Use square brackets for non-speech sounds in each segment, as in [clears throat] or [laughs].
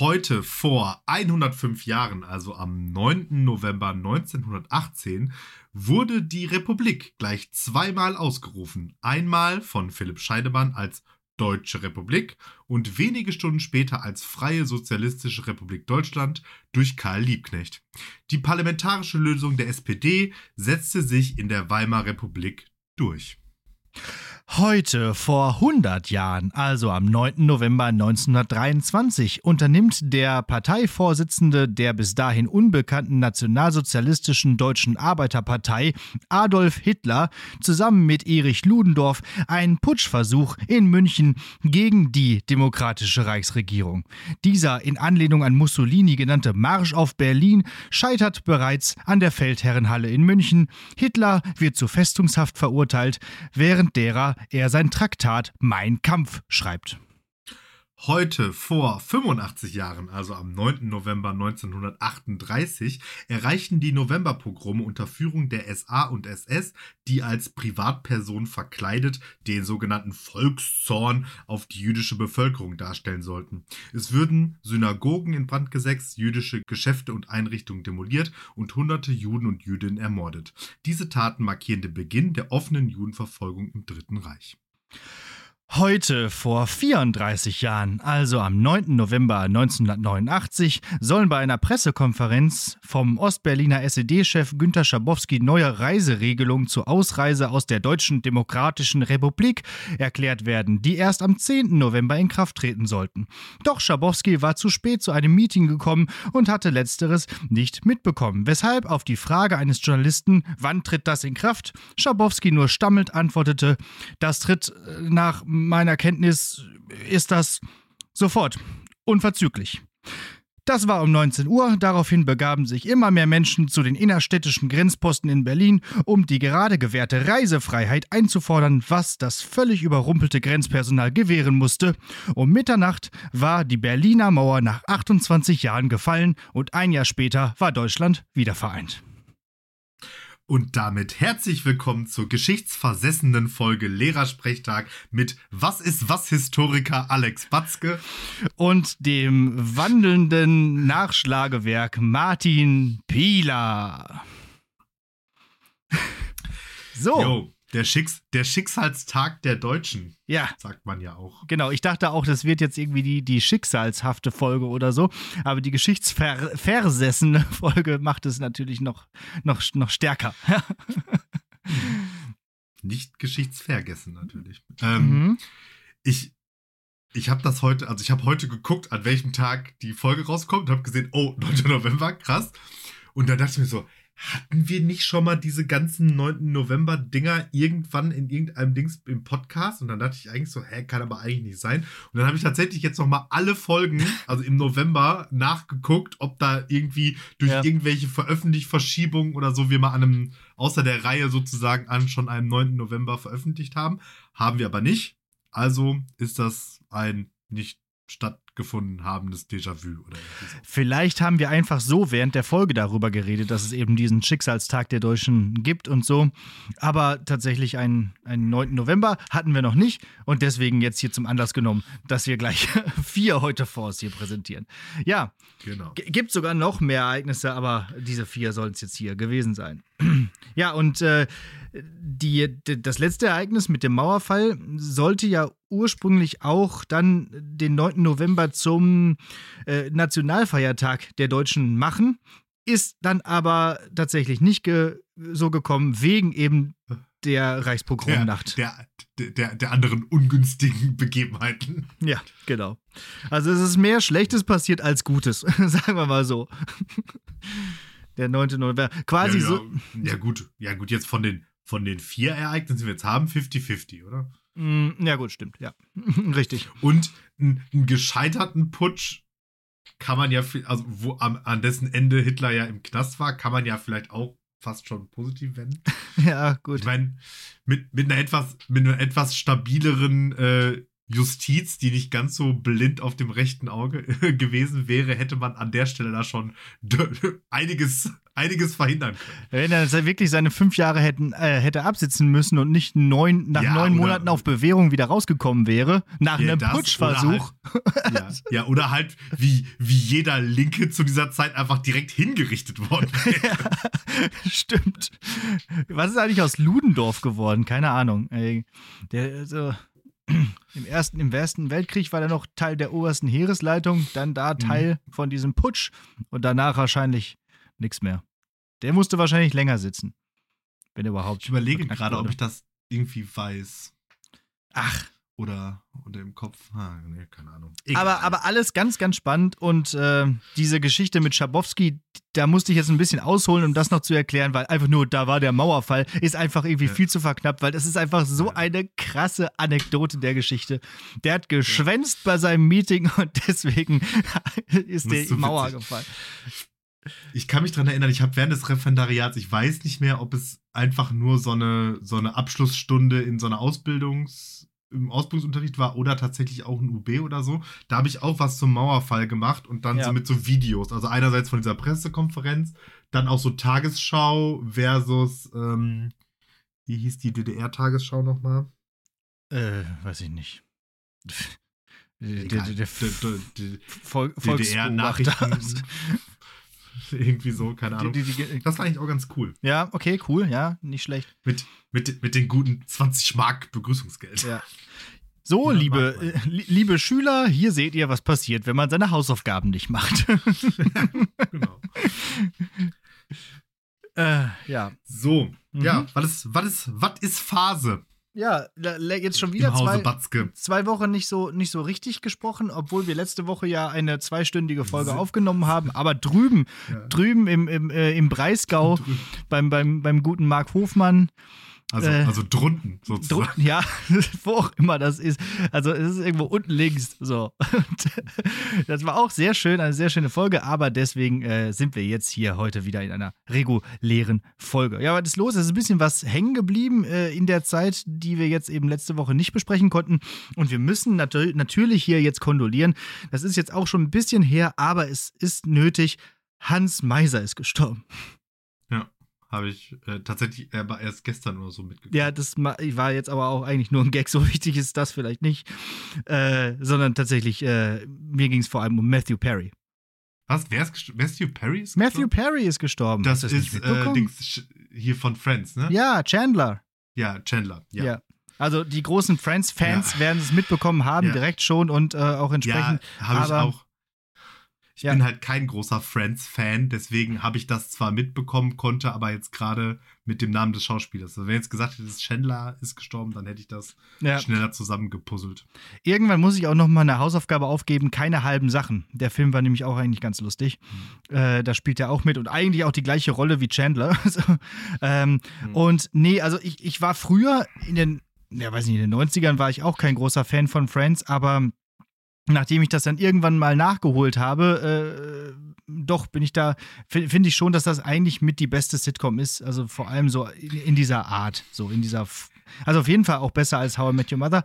Heute vor 105 Jahren, also am 9. November 1918, wurde die Republik gleich zweimal ausgerufen. Einmal von Philipp Scheidemann als Deutsche Republik und wenige Stunden später als Freie Sozialistische Republik Deutschland durch Karl Liebknecht. Die parlamentarische Lösung der SPD setzte sich in der Weimarer Republik durch. Heute, vor 100 Jahren, also am 9. November 1923, unternimmt der Parteivorsitzende der bis dahin unbekannten nationalsozialistischen Deutschen Arbeiterpartei, Adolf Hitler, zusammen mit Erich Ludendorff einen Putschversuch in München gegen die demokratische Reichsregierung. Dieser in Anlehnung an Mussolini genannte Marsch auf Berlin scheitert bereits an der Feldherrenhalle in München. Hitler wird zu Festungshaft verurteilt, während derer er sein Traktat Mein Kampf schreibt. Heute vor 85 Jahren, also am 9. November 1938, erreichten die Novemberpogrome unter Führung der SA und SS, die als Privatperson verkleidet den sogenannten Volkszorn auf die jüdische Bevölkerung darstellen sollten. Es würden Synagogen in Brand gesetzt, jüdische Geschäfte und Einrichtungen demoliert und hunderte Juden und Jüdinnen ermordet. Diese Taten markieren den Beginn der offenen Judenverfolgung im Dritten Reich. Heute vor 34 Jahren, also am 9. November 1989, sollen bei einer Pressekonferenz vom Ostberliner SED-Chef Günter Schabowski neue Reiseregelungen zur Ausreise aus der Deutschen Demokratischen Republik erklärt werden, die erst am 10. November in Kraft treten sollten. Doch Schabowski war zu spät zu einem Meeting gekommen und hatte letzteres nicht mitbekommen, weshalb auf die Frage eines Journalisten, wann tritt das in Kraft, Schabowski nur stammelnd antwortete, das tritt äh, nach meiner Kenntnis ist das sofort, unverzüglich. Das war um 19 Uhr. Daraufhin begaben sich immer mehr Menschen zu den innerstädtischen Grenzposten in Berlin, um die gerade gewährte Reisefreiheit einzufordern, was das völlig überrumpelte Grenzpersonal gewähren musste. Um Mitternacht war die Berliner Mauer nach 28 Jahren gefallen und ein Jahr später war Deutschland wieder vereint. Und damit herzlich willkommen zur geschichtsversessenen Folge Lehrersprechtag mit Was ist was Historiker Alex Batzke und dem wandelnden Nachschlagewerk Martin Pieler. [laughs] So. Yo. Der, Schicks der Schicksalstag der Deutschen. Ja. Sagt man ja auch. Genau, ich dachte auch, das wird jetzt irgendwie die, die schicksalshafte Folge oder so. Aber die geschichtsversessene [laughs] Folge macht es natürlich noch, noch, noch stärker. [laughs] Nicht geschichtsvergessen natürlich. Ähm, mhm. Ich, ich habe das heute, also ich habe heute geguckt, an welchem Tag die Folge rauskommt und habe gesehen, oh, 9. November, krass. Und dann dachte ich mir so, hatten wir nicht schon mal diese ganzen 9. November-Dinger irgendwann in irgendeinem Dings im Podcast? Und dann dachte ich eigentlich so, hä, kann aber eigentlich nicht sein. Und dann habe ich tatsächlich jetzt noch mal alle Folgen, [laughs] also im November, nachgeguckt, ob da irgendwie durch ja. irgendwelche Veröffentlichverschiebungen oder so wir mal an einem, außer der Reihe sozusagen an schon einem 9. November veröffentlicht haben. Haben wir aber nicht. Also ist das ein nicht stattgefunden habendes Déjà-vu oder so. Vielleicht haben wir einfach so während der Folge darüber geredet, dass es eben diesen Schicksalstag der Deutschen gibt und so. Aber tatsächlich einen, einen 9. November hatten wir noch nicht und deswegen jetzt hier zum Anlass genommen, dass wir gleich [laughs] vier heute vor uns hier präsentieren. Ja, genau. gibt sogar noch mehr Ereignisse, aber diese vier sollen es jetzt hier gewesen sein. [clears throat] ja, und äh, die, das letzte Ereignis mit dem Mauerfall sollte ja ursprünglich auch dann den 9. November zum äh, Nationalfeiertag der Deutschen machen, ist dann aber tatsächlich nicht ge so gekommen, wegen eben der Reichspogromnacht. Der, der, der, der, anderen ungünstigen Begebenheiten. Ja, genau. Also es ist mehr Schlechtes passiert als Gutes, [laughs] sagen wir mal so. Der 9. November. Quasi ja, ja. so. Ja, gut. Ja, gut, jetzt von den, von den vier Ereignissen, die wir jetzt haben, 50-50, oder? Mm, ja, gut, stimmt, ja. [laughs] Richtig. Und einen, gescheiterten Putsch kann man ja, also wo am, an dessen Ende Hitler ja im Knast war, kann man ja vielleicht auch fast schon positiv wenden. [laughs] Ja, gut. Ich meine, mit, mit einer etwas, mit einer etwas stabileren äh, Justiz, die nicht ganz so blind auf dem rechten Auge [laughs] gewesen wäre, hätte man an der Stelle da schon einiges, einiges verhindern können. Wenn er wirklich seine fünf Jahre hätten, äh, hätte absitzen müssen und nicht neun, nach ja, neun Monaten auf Bewährung wieder rausgekommen wäre, nach ja, einem Putschversuch. Oder halt, [laughs] ja, ja, oder halt wie, wie jeder Linke zu dieser Zeit einfach direkt hingerichtet worden [laughs] wäre. stimmt. Was ist eigentlich aus Ludendorff geworden? Keine Ahnung. Ey, der, so [clears throat] im ersten, im Ersten Weltkrieg war er noch Teil der obersten Heeresleitung, dann da mhm. Teil mhm. von diesem Putsch und danach wahrscheinlich nichts mehr. Der musste wahrscheinlich länger sitzen. Wenn überhaupt. Ich überlege gerade, ob ich das irgendwie weiß. Ach, oder, oder im Kopf. Ah, nee, keine Ahnung. Aber, aber alles ganz, ganz spannend. Und äh, diese Geschichte mit Schabowski, da musste ich jetzt ein bisschen ausholen, um das noch zu erklären, weil einfach nur, da war der Mauerfall, ist einfach irgendwie ja. viel zu verknappt, weil das ist einfach so ja. eine krasse Anekdote der Geschichte. Der hat geschwänzt ja. bei seinem Meeting und [laughs] deswegen [laughs] ist die so Mauer witzig. gefallen. Ich kann mich daran erinnern, ich habe während des Referendariats, ich weiß nicht mehr, ob es einfach nur so eine, so eine Abschlussstunde in so einer Ausbildungs- im Ausbildungsunterricht war oder tatsächlich auch ein UB oder so. Da habe ich auch was zum Mauerfall gemacht und dann ja. so mit so Videos. Also einerseits von dieser Pressekonferenz, dann auch so Tagesschau versus, ähm, wie hieß die DDR-Tagesschau nochmal? Äh, weiß ich nicht. Der, DDR-Nachrichten. [laughs] [laughs] Irgendwie so, keine Ahnung. Die, die, die, das war eigentlich auch ganz cool. Ja, okay, cool, ja, nicht schlecht. Mit, mit, mit den guten 20 Mark Begrüßungsgeld. Ja. So, liebe, äh, liebe Schüler, hier seht ihr, was passiert, wenn man seine Hausaufgaben nicht macht. [laughs] genau. äh, ja. So, mhm. ja, was ist, was ist, was ist Phase? Ja, jetzt schon wieder zwei, zwei, Wochen nicht so, nicht so richtig gesprochen, obwohl wir letzte Woche ja eine zweistündige Folge aufgenommen haben. Aber drüben, ja. drüben im, im, äh, im Breisgau, beim, beim, beim guten Marc Hofmann, also, äh, also drunten sozusagen. Drunten, ja, [laughs] wo auch immer das ist. Also es ist irgendwo unten links. So. [laughs] Und das war auch sehr schön, eine sehr schöne Folge, aber deswegen äh, sind wir jetzt hier heute wieder in einer regulären Folge. Ja, was ist los? Es ist ein bisschen was hängen geblieben äh, in der Zeit, die wir jetzt eben letzte Woche nicht besprechen konnten. Und wir müssen nat natürlich hier jetzt kondolieren. Das ist jetzt auch schon ein bisschen her, aber es ist nötig. Hans Meiser ist gestorben. Habe ich äh, tatsächlich aber erst gestern oder so mitgekriegt. Ja, das war jetzt aber auch eigentlich nur ein Gag. [laughs] So wichtig ist das vielleicht nicht. Äh, sondern tatsächlich, äh, mir ging es vor allem um Matthew Perry. Was? Wer ist Matthew Perry ist gestorben? Matthew Perry ist gestorben. Das, das ist äh, Dings, hier von Friends, ne? Ja, Chandler. Ja, Chandler. Ja. ja. Also die großen Friends-Fans ja. werden es mitbekommen haben, ja. direkt schon und äh, auch entsprechend. Ja, habe ich auch. Ich ja. bin halt kein großer Friends-Fan, deswegen habe ich das zwar mitbekommen, konnte aber jetzt gerade mit dem Namen des Schauspielers. Also wenn jetzt gesagt hätte, Chandler ist gestorben, dann hätte ich das ja. schneller zusammengepuzzelt. Irgendwann muss ich auch noch mal eine Hausaufgabe aufgeben, keine halben Sachen. Der Film war nämlich auch eigentlich ganz lustig. Mhm. Äh, da spielt er auch mit und eigentlich auch die gleiche Rolle wie Chandler. [laughs] ähm, mhm. Und nee, also ich, ich war früher in den, ja weiß nicht, in den 90ern war ich auch kein großer Fan von Friends, aber nachdem ich das dann irgendwann mal nachgeholt habe, äh, doch bin ich da, finde ich schon, dass das eigentlich mit die beste Sitcom ist. Also vor allem so in, in dieser Art, so in dieser, also auf jeden Fall auch besser als How I Met Your Mother.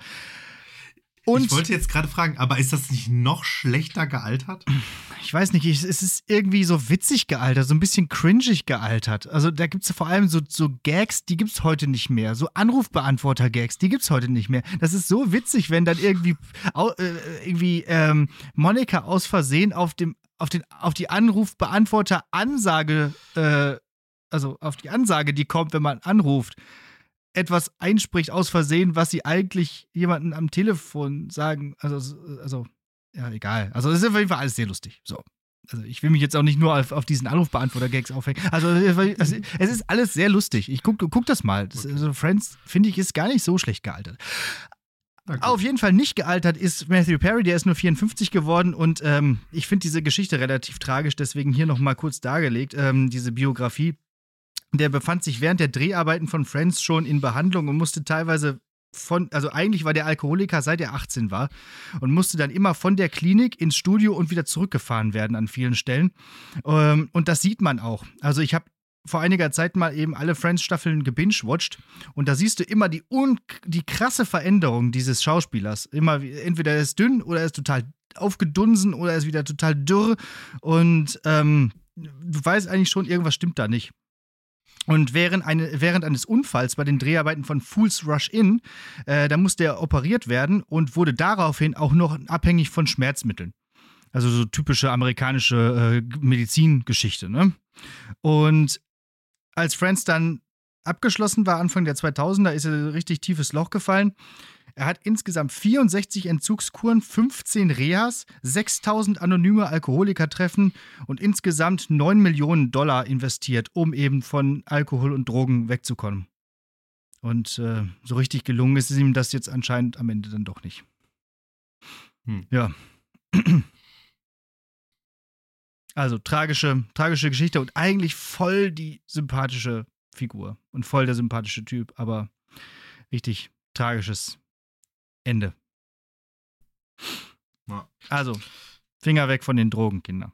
Und ich wollte jetzt gerade fragen, aber ist das nicht noch schlechter gealtert? Ich weiß nicht, es ist irgendwie so witzig gealtert, so ein bisschen cringig gealtert. Also da gibt es vor allem so, so Gags, die gibt es heute nicht mehr. So Anrufbeantworter-Gags, die gibt es heute nicht mehr. Das ist so witzig, wenn dann irgendwie, äh, irgendwie ähm, Monika aus Versehen auf, dem, auf, den, auf die Anrufbeantworter-Ansage, äh, also auf die Ansage, die kommt, wenn man anruft etwas einspricht aus Versehen, was sie eigentlich jemanden am Telefon sagen. Also, also ja, egal. Also, es ist auf jeden Fall alles sehr lustig. So. Also, ich will mich jetzt auch nicht nur auf, auf diesen Anrufbeantworter-Gags aufhängen. Also, also, es ist alles sehr lustig. Ich guck, guck das mal. Das, also, Friends, finde ich, ist gar nicht so schlecht gealtert. Auf jeden Fall nicht gealtert ist Matthew Perry, der ist nur 54 geworden und ähm, ich finde diese Geschichte relativ tragisch, deswegen hier nochmal kurz dargelegt, ähm, diese Biografie. Der befand sich während der Dreharbeiten von Friends schon in Behandlung und musste teilweise von, also eigentlich war der Alkoholiker seit er 18 war und musste dann immer von der Klinik ins Studio und wieder zurückgefahren werden an vielen Stellen. Ähm, und das sieht man auch. Also ich habe vor einiger Zeit mal eben alle Friends-Staffeln gebingewatcht und da siehst du immer die, un die krasse Veränderung dieses Schauspielers. Immer, entweder er ist dünn oder er ist total aufgedunsen oder er ist wieder total dürr und ähm, du weißt eigentlich schon, irgendwas stimmt da nicht. Und während, eine, während eines Unfalls bei den Dreharbeiten von Fools Rush In, äh, da musste er operiert werden und wurde daraufhin auch noch abhängig von Schmerzmitteln. Also so typische amerikanische äh, Medizingeschichte, ne? Und als Friends dann abgeschlossen war, Anfang der 2000er, ist er ein richtig tiefes Loch gefallen. Er hat insgesamt 64 Entzugskuren, 15 Rehas, 6000 anonyme Alkoholikertreffen und insgesamt 9 Millionen Dollar investiert, um eben von Alkohol und Drogen wegzukommen. Und äh, so richtig gelungen ist es ihm das jetzt anscheinend am Ende dann doch nicht. Hm. Ja. [clears throat] Also tragische, tragische Geschichte und eigentlich voll die sympathische Figur und voll der sympathische Typ, aber richtig tragisches Ende. Ja. Also, Finger weg von den Drogen, Kinder.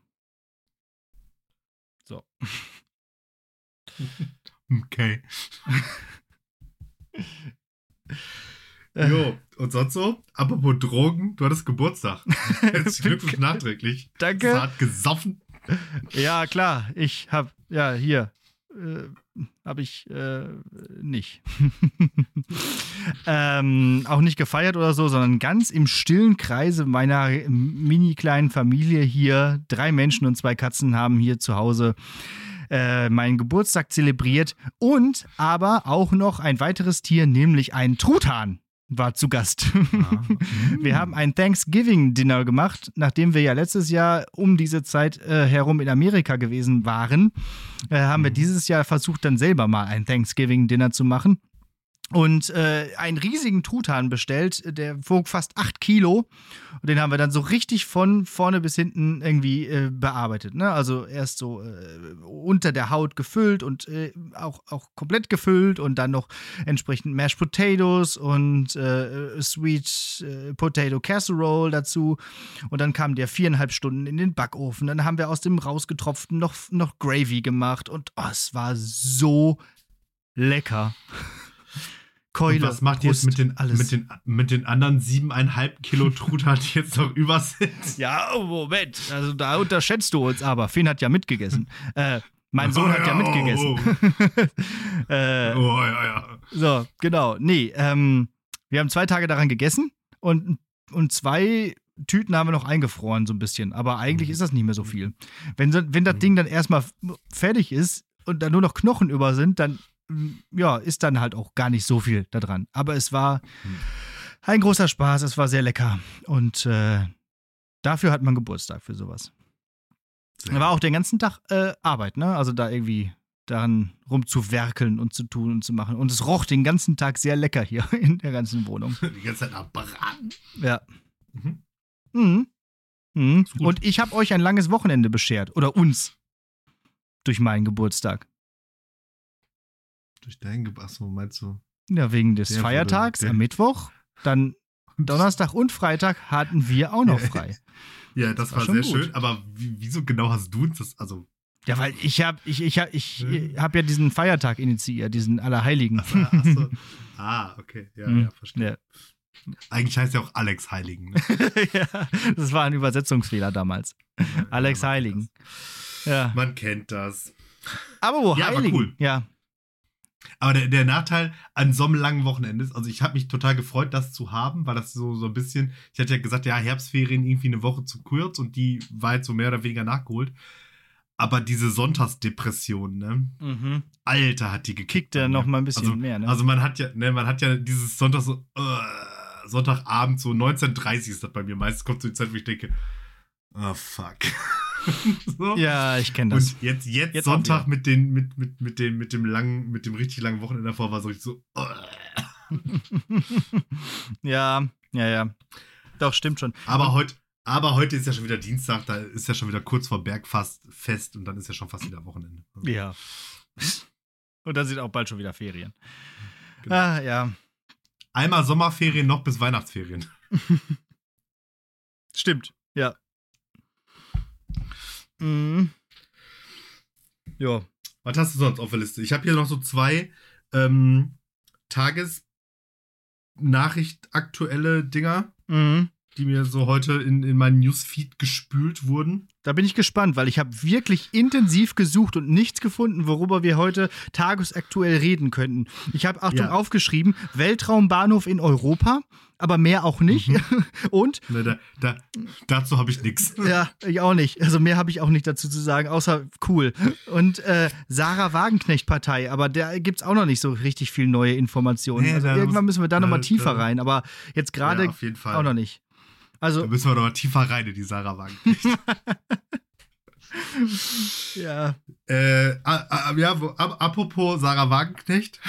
So. [laughs] Okay. jo, und sonst so? Apropos Drogen, du hattest Geburtstag. [laughs] Herzlichen Glückwunsch nachträglich. Danke. Zart gesoffen. Ja, klar. Ich hab, ja, hier. Äh, habe ich äh, nicht. [laughs] ähm, auch nicht gefeiert oder so, sondern ganz im stillen Kreise meiner mini kleinen Familie hier. Drei Menschen und zwei Katzen haben hier zu Hause äh, meinen Geburtstag zelebriert und aber auch noch ein weiteres Tier, nämlich ein Truthahn war zu Gast. Ah. [laughs] wir haben ein Thanksgiving-Dinner gemacht, nachdem wir ja letztes Jahr um diese Zeit äh, herum in Amerika gewesen waren. Äh, haben wir mhm. dieses Jahr versucht, dann selber mal ein Thanksgiving-Dinner zu machen und äh, einen riesigen Truthahn bestellt, der wog fast 8 Kilo. Und den haben wir dann so richtig von vorne bis hinten irgendwie äh, bearbeitet. Ne? Also erst so äh, unter der Haut gefüllt und äh, auch, auch komplett gefüllt und dann noch entsprechend Mashed Potatoes und äh, Sweet äh, Potato Casserole dazu. Und dann kam der viereinhalb Stunden in den Backofen. Dann haben wir aus dem rausgetropften noch, noch Gravy gemacht und oh, es war so lecker. Keule. Und was macht ihr jetzt mit den, alles. Mit, den, mit den anderen siebeneinhalb Kilo Truthahn, [laughs] die jetzt noch über sind? Ja, oh, Moment. Also da unterschätzt du uns aber. Finn hat ja mitgegessen. äh, mein Sohn oh, hat ja, ja mitgegessen. Oh. [laughs] äh, oh, ja, ja. So, genau. Nee, ähm, wir haben zwei Tage daran gegessen und, und zwei Tüten haben wir noch eingefroren, so ein bisschen. Aber eigentlich mhm. ist das nicht mehr so viel. Wenn, wenn das mhm. Ding dann erstmal fertig ist und da nur noch Knochen über sind, dann ja, ist dann halt auch gar nicht so viel da dran. Aber es war hm. ein großer Spaß, es war sehr lecker. Und äh, dafür hat man Geburtstag für sowas. Da war auch den ganzen Tag äh, Arbeit, ne? Also da irgendwie daran rumzuwerkeln und zu tun und zu machen. Und es roch den ganzen Tag sehr lecker hier [laughs] in der ganzen Wohnung. [laughs] Die ganze Zeit nach Braten. Ja. Mhm. Mhm. Mhm. Und ich habe euch ein langes Wochenende beschert. Oder uns. Durch meinen Geburtstag. Durch deinen Geburtstag, achso, meinst du? Ja, wegen des Feiertags am Mittwoch. Dann Donnerstag und Freitag hatten wir auch noch frei. [laughs] ja, das, das war, war sehr gut. schön. Aber wieso genau hast du uns das, also ja, weil ich habe ich, ich, ich, ich hab ja diesen Feiertag initiiert, diesen Allerheiligen. Ach, ach so. [laughs] Ah, okay. Ja, hm. ja, verstehe. Ja. Eigentlich heißt ja auch Alex Heiligen. Ne? [laughs] ja, das war ein Übersetzungsfehler damals. Ja, Alex Heiligen. Ja. Man kennt das. Aber wo ja, Heiligen? Aber cool. Ja, aber der, der Nachteil an so einem langen Wochenende ist, also ich habe mich total gefreut, das zu haben, weil das so, so ein bisschen, ich hatte ja gesagt, ja, Herbstferien irgendwie eine Woche zu kurz und die war jetzt so mehr oder weniger nachgeholt. Aber diese Sonntagsdepression, ne? Mhm. Alter, hat die gekickt. ja noch mal ein bisschen also, mehr, ne? Also man hat ja, ne, man hat ja dieses Sonntag so, uh, Sonntagabend, so 19.30 ist das bei mir. Meistens kommt so die Zeit, wo ich denke, oh fuck. [laughs] so. Ja, ich kenne das. Und jetzt, jetzt, jetzt Sonntag mit, den, mit, mit, mit, dem, mit dem langen, mit dem richtig langen Wochenende davor war so richtig so. [laughs] ja, ja, ja. Doch, stimmt schon. Aber heute, aber heute ist ja schon wieder Dienstag, da ist ja schon wieder kurz vor Bergfast fest und dann ist ja schon fast wieder Wochenende. Ja. Und dann sind auch bald schon wieder Ferien. Genau. Ah, ja. Einmal Sommerferien noch bis Weihnachtsferien. [laughs] Stimmt, ja. Mhm. Ja. Was hast du sonst auf der Liste? Ich habe hier noch so zwei ähm, Tagesnachricht aktuelle Dinger, Mhm. Die mir so heute in, in meinen Newsfeed gespült wurden. Da bin ich gespannt, weil ich habe wirklich intensiv gesucht und nichts gefunden, worüber wir heute tagesaktuell reden könnten. Ich habe, Achtung, Ja. aufgeschrieben, Weltraumbahnhof in Europa, aber mehr auch nicht. [laughs] Und, Ne, da, da, dazu habe ich nichts. [laughs] ja, ich auch nicht. Also mehr habe ich auch nicht dazu zu sagen, außer cool. Und äh, Sarah Wagenknecht-Partei, aber da gibt es auch noch nicht so richtig viel neue Informationen. Nee, also irgendwann müssen wir da nochmal tiefer da- rein, aber jetzt gerade Ja, auch noch nicht. Da Also, müssen wir noch mal tiefer rein in die Sarah Wagen. [laughs] ja. äh, a- a- ja, wo, ap- apropos Sarah Wagenknecht,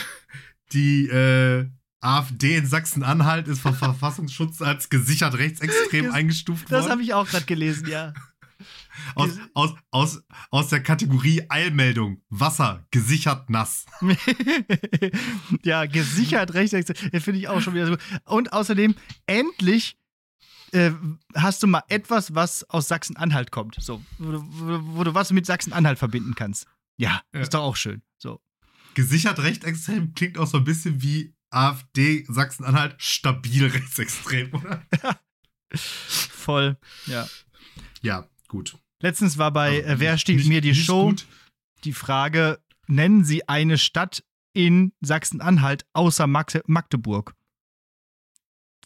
die äh, AfD in Sachsen-Anhalt ist vom Verfassungsschutz als gesichert rechtsextrem Ges- eingestuft Das worden. habe ich auch gerade gelesen, ja. [laughs] Aus, aus, aus, aus der Kategorie Eilmeldung. Wasser, gesichert nass. [laughs] ja, gesichert rechtsextrem. Das finde ich auch schon wieder so. Und außerdem, endlich äh, hast du mal etwas, was aus Sachsen-Anhalt kommt. So, wo, du- wo, du- was mit Sachsen-Anhalt verbinden kannst. Ja, Ja. ist doch auch schön. So. Gesichert rechtsextrem klingt auch so ein bisschen wie AfD Sachsen-Anhalt stabil [laughs] rechtsextrem, oder? [laughs] Voll. Ja. Ja, gut. Letztens war bei Also, äh, Wer steht nicht- mir die Show gut. die Frage: Nennen Sie eine Stadt in Sachsen-Anhalt außer Mag Magdeburg?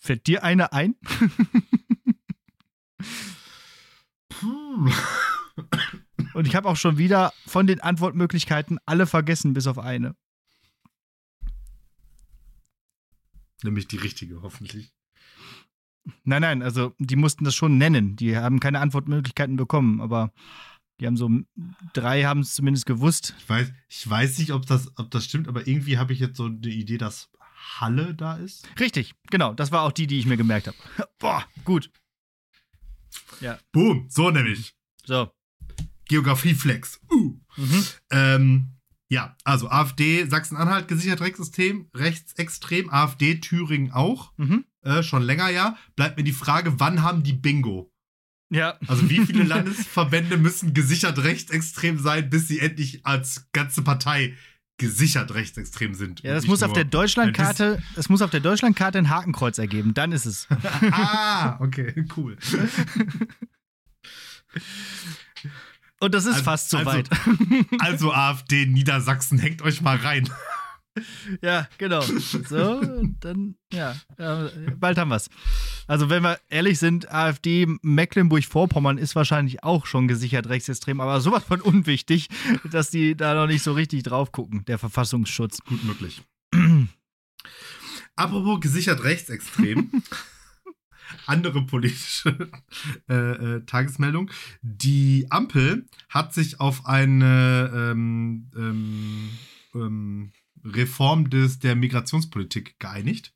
Fällt dir eine ein? Puh. Und ich habe auch schon wieder von den Antwortmöglichkeiten alle vergessen, bis auf eine. Nämlich die richtige, hoffentlich. Nein, nein, also die mussten das schon nennen. Die haben keine Antwortmöglichkeiten bekommen, aber die haben so drei haben es zumindest gewusst. Ich weiß, ich weiß nicht, ob das, ob das stimmt, aber irgendwie habe ich jetzt so eine Idee, dass Halle da ist. Richtig, genau. Das war auch die, die ich mir gemerkt habe. [laughs] Boah, gut. Boom, so nämlich. So. Geografieflex. Uh. Mhm. Ähm, ja, also AfD, Sachsen-Anhalt gesichert Rechtssystem, rechtsextrem, AfD, Thüringen auch, Mhm. äh, schon länger ja. Bleibt mir die Frage, wann haben die Bingo? Ja. Also wie viele [laughs] Landesverbände müssen gesichert rechtsextrem sein, bis sie endlich als ganze Partei gesichert rechtsextrem sind? Ja, das muss auf der Deutschlandkarte, es muss auf der Deutschlandkarte ein Hakenkreuz ergeben. Dann ist es. [laughs] ah, okay, cool. Und das ist Also- fast so also- weit. Also AfD Niedersachsen, hängt euch mal rein. [laughs] Ja, genau. So, dann, ja, äh, bald haben wir's. Also, wenn wir ehrlich sind, AfD Mecklenburg-Vorpommern ist wahrscheinlich auch schon gesichert rechtsextrem, aber sowas von unwichtig, dass die da noch nicht so richtig drauf gucken, der Verfassungsschutz. Gut möglich. [clears throat] Apropos gesichert rechtsextrem. [laughs] Andere politische äh, äh, Tagesmeldung. Die Ampel hat sich auf eine ähm, ähm, ähm, Reform des, der Migrationspolitik geeinigt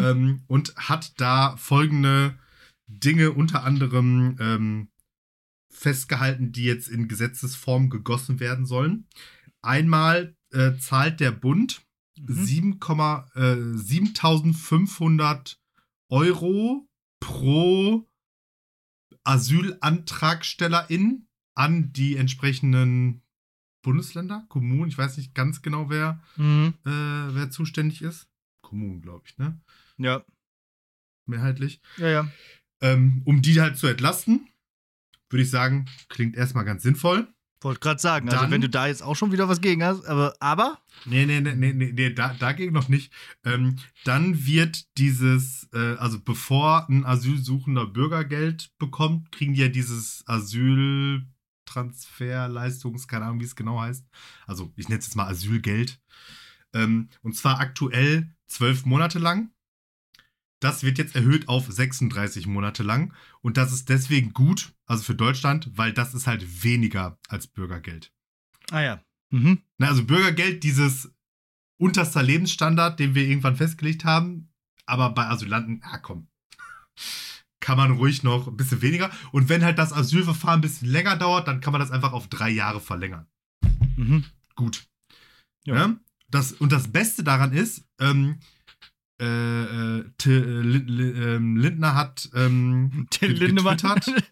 ähm, und hat da folgende Dinge unter anderem ähm, festgehalten, die jetzt in Gesetzesform gegossen werden sollen. Einmal äh, zahlt der Bund Mhm. 7, äh, 7500 Euro pro Asylantragstellerin an die entsprechenden Bundesländer, Kommunen. Ich weiß nicht ganz genau, wer, Mhm. äh, wer zuständig ist. Kommunen, glaube ich, ne? Ja, Mehrheitlich. ja, ja. Ähm, um die halt zu entlasten, würde ich sagen, klingt erstmal ganz sinnvoll. Wollte gerade sagen, also Dann- wenn du da jetzt auch schon wieder was gegen hast, aber, aber Nee, nee, nee, nee, nee, nee da, dagegen noch nicht. Ähm, dann wird dieses, äh, also bevor ein Asylsuchender Bürgergeld bekommt, kriegen die ja dieses Asyltransferleistungs, keine Ahnung, wie es genau heißt. Also ich nenne es jetzt mal Asylgeld. Ähm, und zwar aktuell zwölf Monate lang. Das wird jetzt erhöht auf 36 Monate lang. Und das ist deswegen gut, also für Deutschland, weil das ist halt weniger als Bürgergeld. ah ja. Mhm. Na, also Bürgergeld, dieses unterster Lebensstandard, den wir irgendwann festgelegt haben. Aber bei Asylanten, ja komm, kann man ruhig noch ein bisschen weniger. Und wenn halt das Asylverfahren ein bisschen länger dauert, dann kann man das einfach auf drei Jahre verlängern. Mhm. Gut. Ja. Ja. Das, und das Beste daran ist, ähm, äh, äh, äh, ähm, Lindner hat ähm, [laughs] Till Lindemann. getwittert.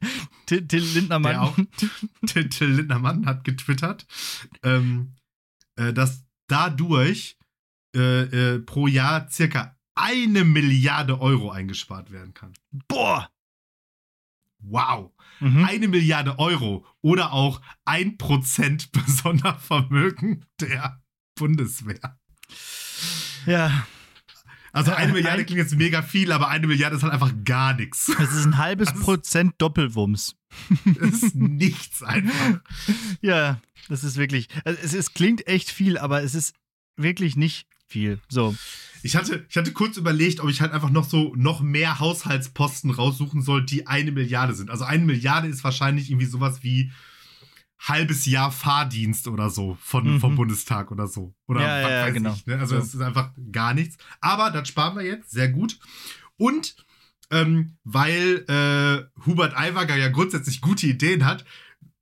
[laughs] Till, Lindnermann. Der auch, [laughs] Till, Till Lindnermann hat getwittert, ähm, äh, dass dadurch äh, äh, pro Jahr circa eine Milliarde Euro eingespart werden kann. Boah! Wow! Mhm. Eine Milliarde Euro oder auch ein Prozent [laughs] Sondervermögen der Bundeswehr. Ja, Also eine Ein- Milliarde klingt jetzt mega viel, aber eine Milliarde ist halt einfach gar nichts. das ist ein halbes [laughs] Das Prozent Doppelwumms. [laughs] Das ist nichts einfach. Ja, das ist wirklich. Also es, es klingt echt viel, aber es ist wirklich nicht viel. So. Ich hatte, ich hatte kurz überlegt, ob ich halt einfach noch so noch mehr Haushaltsposten raussuchen soll, die eine Milliarde sind. Also eine Milliarde ist wahrscheinlich irgendwie sowas wie halbes Jahr Fahrdienst oder so von, Mhm. vom Bundestag oder so. Oder Ja, was ja, weiß genau. ich. Ne? Also So. es ist einfach gar nichts. Aber das sparen wir jetzt, sehr gut. Und ähm, weil äh, Hubert Aiwanger ja grundsätzlich gute Ideen hat,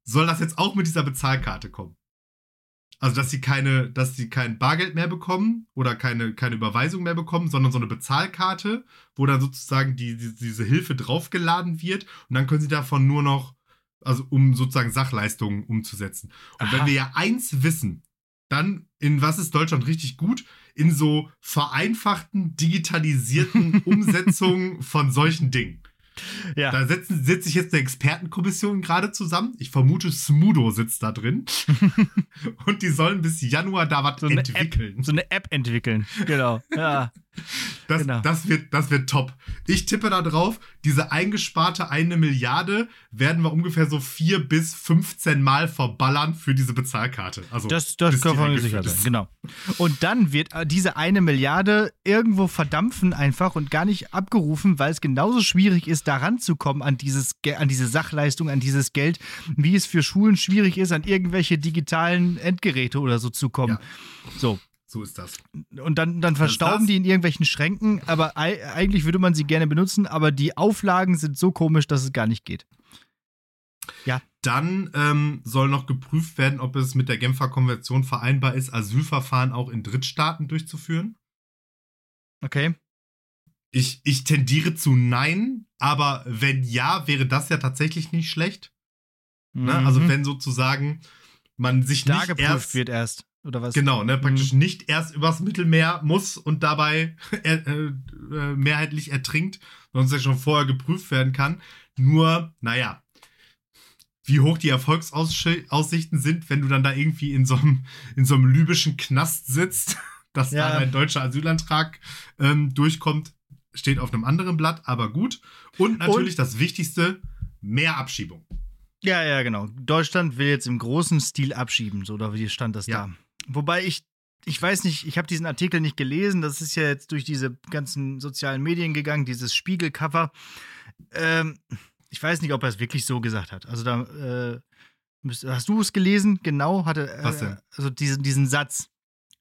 soll das jetzt auch mit dieser Bezahlkarte kommen. Also, dass sie keine, dass sie kein Bargeld mehr bekommen oder keine, keine Überweisung mehr bekommen, sondern so eine Bezahlkarte, wo dann sozusagen die, die, diese Hilfe draufgeladen wird und dann können sie davon nur noch, also um sozusagen Sachleistungen umzusetzen. Und Aha. wenn wir ja eins wissen, dann in was ist Deutschland richtig gut? In so vereinfachten, digitalisierten [laughs] Umsetzungen von solchen Dingen. Ja. Da setzen, setzt sich jetzt eine Expertenkommission gerade zusammen. Ich vermute, Smudo sitzt da drin. [laughs] und die sollen bis Januar da was So entwickeln. So eine App entwickeln. Genau. Ja. [laughs] Das, genau. das, wird, das wird top. Ich tippe da drauf, diese eingesparte eine Milliarde werden wir ungefähr so vier bis 15 Mal verballern für diese Bezahlkarte. Also, Das, das kann man sicher sein, genau. Und dann wird äh, diese eine Milliarde irgendwo verdampfen einfach und gar nicht abgerufen, weil es genauso schwierig ist, da ranzukommen an, dieses, an diese Sachleistung, an dieses Geld, wie es für Schulen schwierig ist, an irgendwelche digitalen Endgeräte oder so zu kommen. So. So ist das. Und dann, dann verstauben die in irgendwelchen Schränken, aber ei- eigentlich würde man sie gerne benutzen, aber die Auflagen sind so komisch, dass es gar nicht geht. Dann ähm, soll noch geprüft werden, ob es mit der Genfer Konvention vereinbar ist, Asylverfahren auch in Drittstaaten durchzuführen. Okay? Ich, ich tendiere zu nein, aber wenn ja, wäre das ja tatsächlich nicht schlecht. Ne? Also Mhm. wenn sozusagen man sich da nicht geprüft erst wird erst. Oder was? genau, ne, praktisch Mhm. nicht erst übers Mittelmeer muss und dabei äh, [laughs] äh, äh, mehrheitlich ertrinkt, sondern es ja schon vorher geprüft werden kann. Nur, naja, wie hoch die Erfolgsaussichten sind, wenn du dann da irgendwie in so einem, in so einem libyschen Knast sitzt, [laughs] dass Ja. da ein deutscher Asylantrag ähm, durchkommt, steht auf einem anderen Blatt, aber gut. Und natürlich das Wichtigste, mehr Abschiebung. Ja, ja, genau. Deutschland will jetzt im großen Stil abschieben, so oder wie stand das Ja. da? Wobei ich, ich weiß nicht, ich habe diesen Artikel nicht gelesen, das ist ja jetzt durch diese ganzen sozialen Medien gegangen, dieses Spiegelcover. Ähm, ich weiß nicht, ob er es wirklich so gesagt hat. Also da, äh, hast du es gelesen? Genau, hatte äh, also diesen, diesen Satz.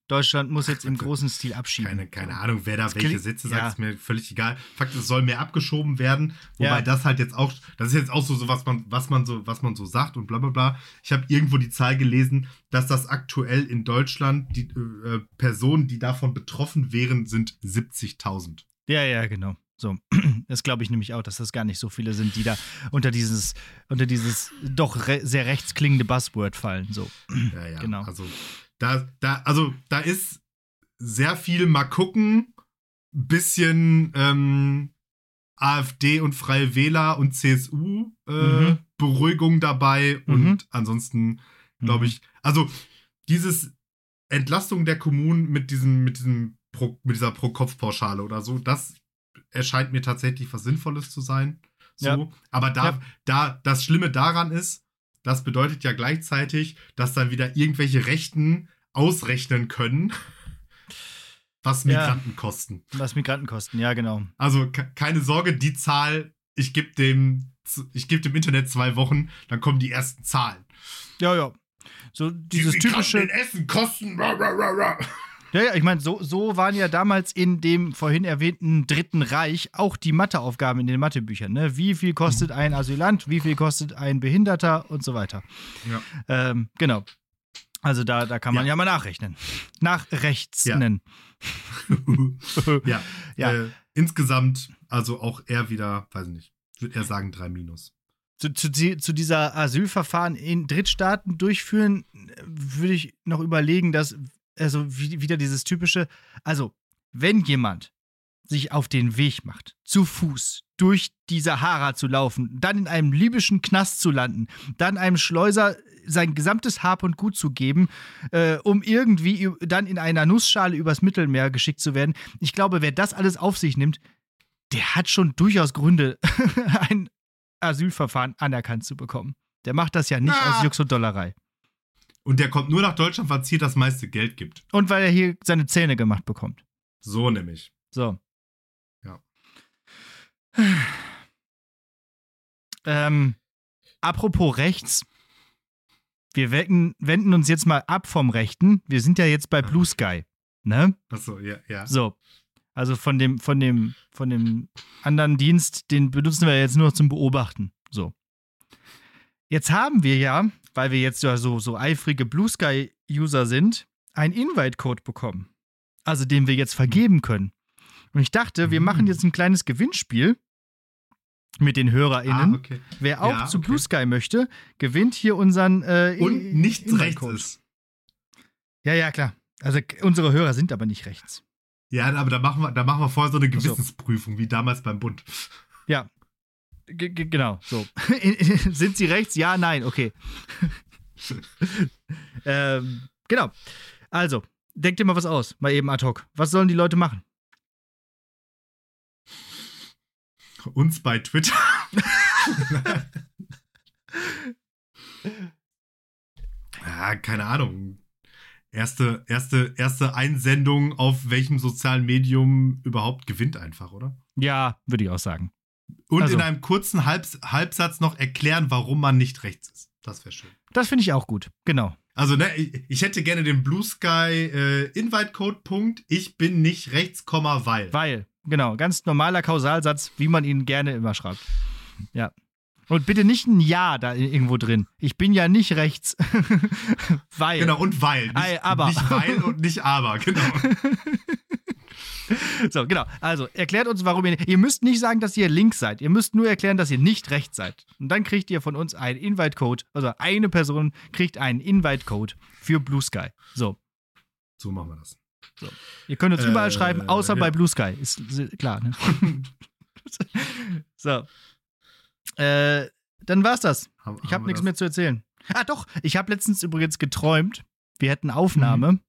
Deutschland muss jetzt im großen Stil abschieben. Keine, keine Ahnung, wer da Das welche Sätze sagt, ja. ist mir völlig egal. Fakt ist, es soll mehr abgeschoben werden, wobei Ja. das halt jetzt auch, das ist jetzt auch so, so was man, was man so, was man so sagt und bla bla bla. Ich habe irgendwo die Zahl gelesen, dass das aktuell in Deutschland die äh, Personen, die davon betroffen wären, sind 70.000. Ja, ja, genau. So, [clears throat] das glaube ich nämlich auch, dass das gar nicht so viele sind, die da unter dieses, unter dieses doch re sehr rechts klingende Buzzword fallen. So. Ja, ja. Genau. Also da, da, also da ist sehr viel mal gucken, bisschen ähm, AfD und Freie Wähler und CSU äh, Mhm. Beruhigung dabei Mhm. und ansonsten glaube ich, also dieses Entlastung der Kommunen mit diesem, mit diesem Pro, mit dieser Pro-Kopf-Pauschale oder so, das erscheint mir tatsächlich was Sinnvolles zu sein. So. Ja. Aber da, Ja. da, das Schlimme daran ist, das bedeutet ja gleichzeitig, dass dann wieder irgendwelche Rechten ausrechnen können, was Ja. Migranten kosten. Was Migranten kosten, ja, genau. Also ke- keine Sorge, die Zahl, ich gebe dem, ich gebe dem Internet zwei Wochen, dann kommen die ersten Zahlen. Ja, ja. So dieses die typische. Essen kosten. Ra, ra, ra, Ja, ja, ich meine, so, so waren ja damals in dem vorhin erwähnten Dritten Reich auch die Matheaufgaben in den Mathebüchern. Ne? Wie viel kostet ein Asylant, wie viel kostet ein Behinderter und so weiter. Ja. Ähm, genau. Also da, da kann man ja, Ja. mal nachrechnen. Nachrechnen. ja. [laughs] [laughs] Ja. Äh, insgesamt, also auch eher wieder, weiß nicht, ich würde eher sagen drei Minus. zu, zu, zu, dieser Asylverfahren in Drittstaaten durchführen, würde ich noch überlegen, dass, also wieder dieses typische, also wenn jemand sich auf den Weg macht, zu Fuß durch die Sahara zu laufen, dann in einem libyschen Knast zu landen, dann einem Schleuser sein gesamtes Hab und Gut zu geben, äh, um irgendwie dann in einer Nussschale übers Mittelmeer geschickt zu werden. Ich glaube, wer das alles auf sich nimmt, der hat schon durchaus Gründe, [laughs] ein Asylverfahren anerkannt zu bekommen. Der macht das ja nicht Na. aus Jux und Dollerei. Und der kommt nur nach Deutschland, weil es hier das meiste Geld gibt. Und weil er hier seine Zähne gemacht bekommt. So nämlich. So. Ja. [sighs] Ähm, apropos rechts. Wir wecken, wenden uns jetzt mal ab vom Rechten. Wir sind ja jetzt bei Blue Sky. Ne? Achso, ja, ja. So. Also von dem, von dem, von dem anderen Dienst, den benutzen wir jetzt nur noch zum Beobachten. So. Jetzt haben wir ja, weil wir jetzt ja so, so eifrige Blue Sky-User sind, einen Invite-Code bekommen. Also den wir jetzt vergeben können. Und ich dachte, wir machen jetzt ein kleines Gewinnspiel mit den HörerInnen. Ah, okay. Wer auch ja, zu okay. Blue Sky möchte, gewinnt hier unseren äh, Und nichts rechts ist. Ja, ja, klar. Also unsere Hörer sind aber nicht rechts. Ja, aber da machen wir, da machen wir vorher so eine Gewissensprüfung, so. wie damals beim Bund. Ja. G genau, so. [laughs] Sind sie rechts? Ja, nein, okay. [laughs] ähm, genau. Also, denk dir mal was aus, mal eben ad hoc. Was sollen die Leute machen? Uns bei Twitter. ja, [laughs] keine Ahnung erste, erste, erste Einsendung auf welchem sozialen Medium überhaupt gewinnt einfach, oder? Ja, würde ich auch sagen. Und also. in einem kurzen Halb Halbsatz noch erklären, warum man nicht rechts ist. Das wäre schön. Das finde ich auch gut, genau. Also, ne, ich hätte gerne den Blue Sky äh, Invite Code Punkt. Ich bin nicht rechts, weil. Weil, genau. Ganz normaler Kausalsatz, wie man ihn gerne immer schreibt. Ja. Und bitte nicht ein Ja da irgendwo drin. Ich bin ja nicht rechts. [laughs] weil. Genau, und weil. Nicht, aber. nicht weil und nicht aber, genau. [laughs] [laughs] So, genau. Also, erklärt uns, warum ihr. Ihr müsst nicht sagen, dass ihr links seid. Ihr müsst nur erklären, dass ihr nicht rechts seid. Und dann kriegt ihr von uns einen Invite-Code. Also, eine Person kriegt einen Invite-Code für Blue Sky. So. So machen wir das. So. Ihr könnt uns äh, überall schreiben, außer ja. bei Blue Sky. Ist klar, ne? [laughs] so. Äh, dann war's das. Haben, ich habe nichts mehr zu erzählen. Ah, doch. Ich habe letztens übrigens geträumt, wir hätten Aufnahme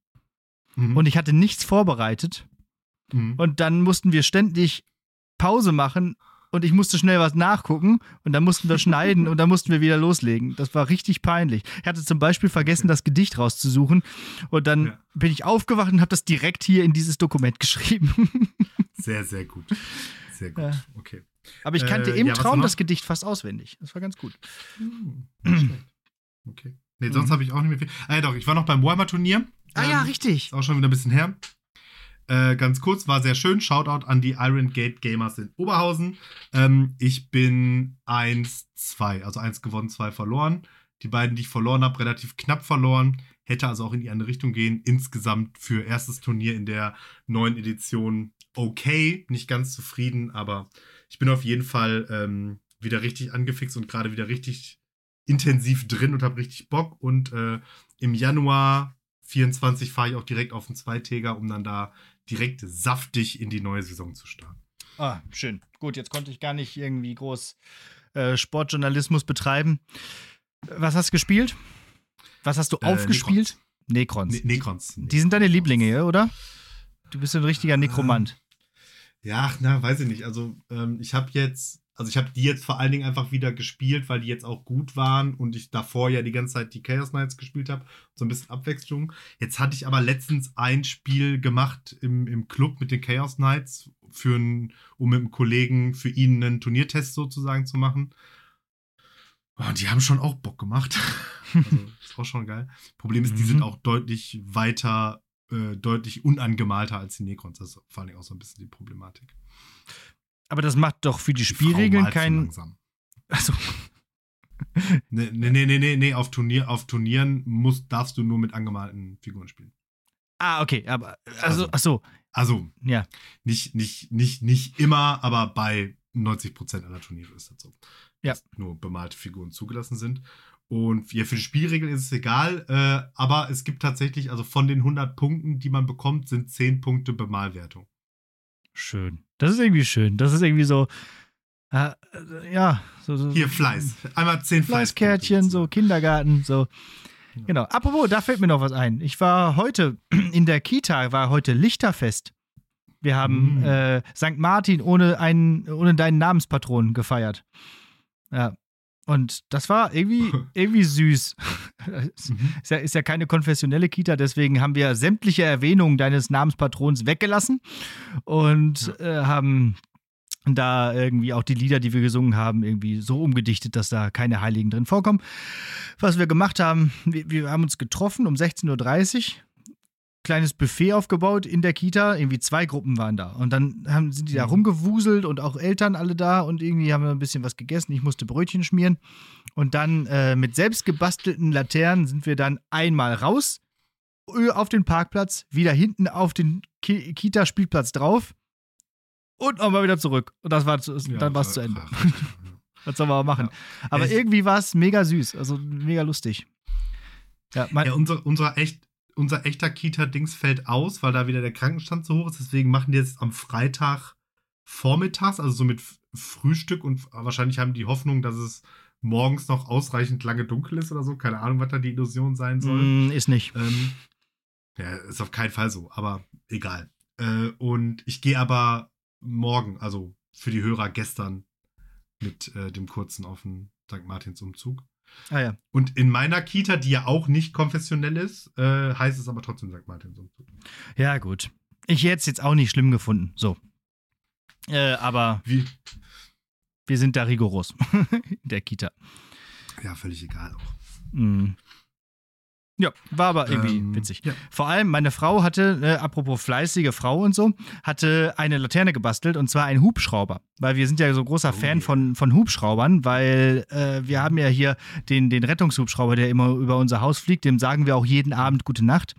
mhm. Mhm. und ich hatte nichts vorbereitet. Mhm. Und dann mussten wir ständig Pause machen und ich musste schnell was nachgucken und dann mussten wir schneiden [laughs] und dann mussten wir wieder loslegen. Das war richtig peinlich. Ich hatte zum Beispiel vergessen, das Gedicht rauszusuchen und dann ja. bin ich aufgewacht und habe das direkt hier in dieses Dokument [laughs] geschrieben. Sehr, sehr gut. Sehr gut. Ja. Okay. Aber ich kannte äh, im ja, Traum das Gedicht fast auswendig. Das war ganz gut. Hm, okay. Nee, sonst mhm. habe ich auch nicht mehr viel. Ah ja, doch, ich war noch beim Warhammer-Turnier. Ah ähm, ja, richtig. Ist auch schon wieder ein bisschen her. Äh, ganz kurz, war sehr schön. Shoutout an die Iron Gate Gamers in Oberhausen. Ähm, ich bin 1-2, also 1 gewonnen, 2 verloren. Die beiden, die ich verloren habe, relativ knapp verloren. Hätte also auch in die andere Richtung gehen. Insgesamt für erstes Turnier in der neuen Edition okay. Nicht ganz zufrieden, aber ich bin auf jeden Fall ähm, wieder richtig angefixt und gerade wieder richtig intensiv drin und habe richtig Bock. Und äh, im Januar 24 fahre ich auch direkt auf den Zweitäger, um dann da direkt saftig in die neue Saison zu starten. Ah, schön. Gut, jetzt konnte ich gar nicht irgendwie groß äh, Sportjournalismus betreiben. Was hast du gespielt? Was hast du äh, aufgespielt? Necrons. Ne Necrons. Die sind deine Lieblinge, oder? Du bist ein richtiger Nekromant. Ja, na, weiß ich nicht. Also, ähm, ich habe jetzt, also ich habe die jetzt vor allen Dingen einfach wieder gespielt, weil die jetzt auch gut waren und ich davor ja die ganze Zeit die Chaos Knights gespielt habe. So ein bisschen Abwechslung. Jetzt hatte ich aber letztens ein Spiel gemacht im, im Club mit den Chaos Knights, für ein, um mit einem Kollegen für ihn einen Turniertest sozusagen zu machen. Und die haben schon auch Bock gemacht. [laughs] also, ist auch schon geil. Problem ist, die sind mhm. auch deutlich weiter äh, deutlich unangemalter als die Necrons. Das ist vor allem auch so ein bisschen die Problematik. Aber das macht doch für die, die Spielregeln keinen. Achso. [laughs] nee, nee, nee, nee, nee, auf, Turnier, auf Turnieren musst, darfst du nur mit angemalten Figuren spielen. Ah, okay, aber also, also achso. Also, ja. Nicht, nicht, nicht, nicht immer, aber bei 90% aller Turniere ist das so. Ja. dass nur bemalte Figuren zugelassen sind. Und ja, für die Spielregeln ist es egal, äh, aber es gibt tatsächlich, also von den 100 Punkten, die man bekommt, sind 10 Punkte Bemalwertung. Schön. Das ist irgendwie schön. Das ist irgendwie so, äh, äh, ja, so, so Hier Fleiß. Einmal 10 Fleißkärtchen, so Kindergarten, so. Genau. Apropos, da fällt mir noch was ein. Ich war heute [clears throat] in der Kita, war heute Lichterfest. Wir haben Mm. äh, St. Martin ohne, einen, ohne deinen Namenspatron gefeiert. Ja. Und das war irgendwie, [laughs] irgendwie süß. Mhm. ist, ja, ist ja keine konfessionelle Kita, deswegen haben wir sämtliche Erwähnungen deines Namenspatrons weggelassen und äh, haben da irgendwie auch die Lieder, die wir gesungen haben, irgendwie so umgedichtet, dass da keine Heiligen drin vorkommen. Was wir gemacht haben, wir, wir haben uns getroffen um 16.30 Uhr, kleines Buffet aufgebaut in der Kita, irgendwie zwei Gruppen waren da. Und dann haben, sind die da Mhm. rumgewuselt und auch Eltern alle da und irgendwie haben wir ein bisschen was gegessen. Ich musste Brötchen schmieren. Und dann äh, mit selbst gebastelten Laternen sind wir dann einmal raus ö, auf den Parkplatz, wieder hinten auf den Ki Kita-Spielplatz drauf und nochmal wieder zurück. Und das war zu, dann war es zu Ende. Was soll man auch machen? Aber Ich- irgendwie war es mega süß, also mega lustig. Ja, mein, Ja, unser, unser, echt, unser echter Kita-Dings fällt aus, weil da wieder der Krankenstand so hoch ist. Deswegen machen die jetzt am Freitag vormittags, also so mit Frühstück und wahrscheinlich haben die Hoffnung, dass es morgens noch ausreichend lange dunkel ist oder so. Keine Ahnung, was da die Illusion sein soll. mm, ist nicht. Ähm, ja, ist auf keinen Fall so, aber egal. Äh, und ich gehe aber morgen, also für die Hörer gestern, mit äh, dem kurzen auf den St. Martins Umzug. Ah ja. Und in meiner Kita, die ja auch nicht konfessionell ist, äh, heißt es aber trotzdem St. Martins Umzug. Ja, gut. Ich hätte es jetzt auch nicht schlimm gefunden. So. Äh, aber Wie? wir sind da rigoros [laughs] in der Kita. Ja, völlig egal auch. Mm. Ja, war aber irgendwie Ähm, witzig. Ja. Vor allem meine Frau hatte, äh, apropos fleißige Frau und so, hatte eine Laterne gebastelt und zwar einen Hubschrauber. Weil wir sind ja so großer Oh Fan yeah. von, von Hubschraubern, weil äh, wir haben ja hier den, den Rettungshubschrauber, der immer über unser Haus fliegt, dem sagen wir auch jeden Abend Gute Nacht.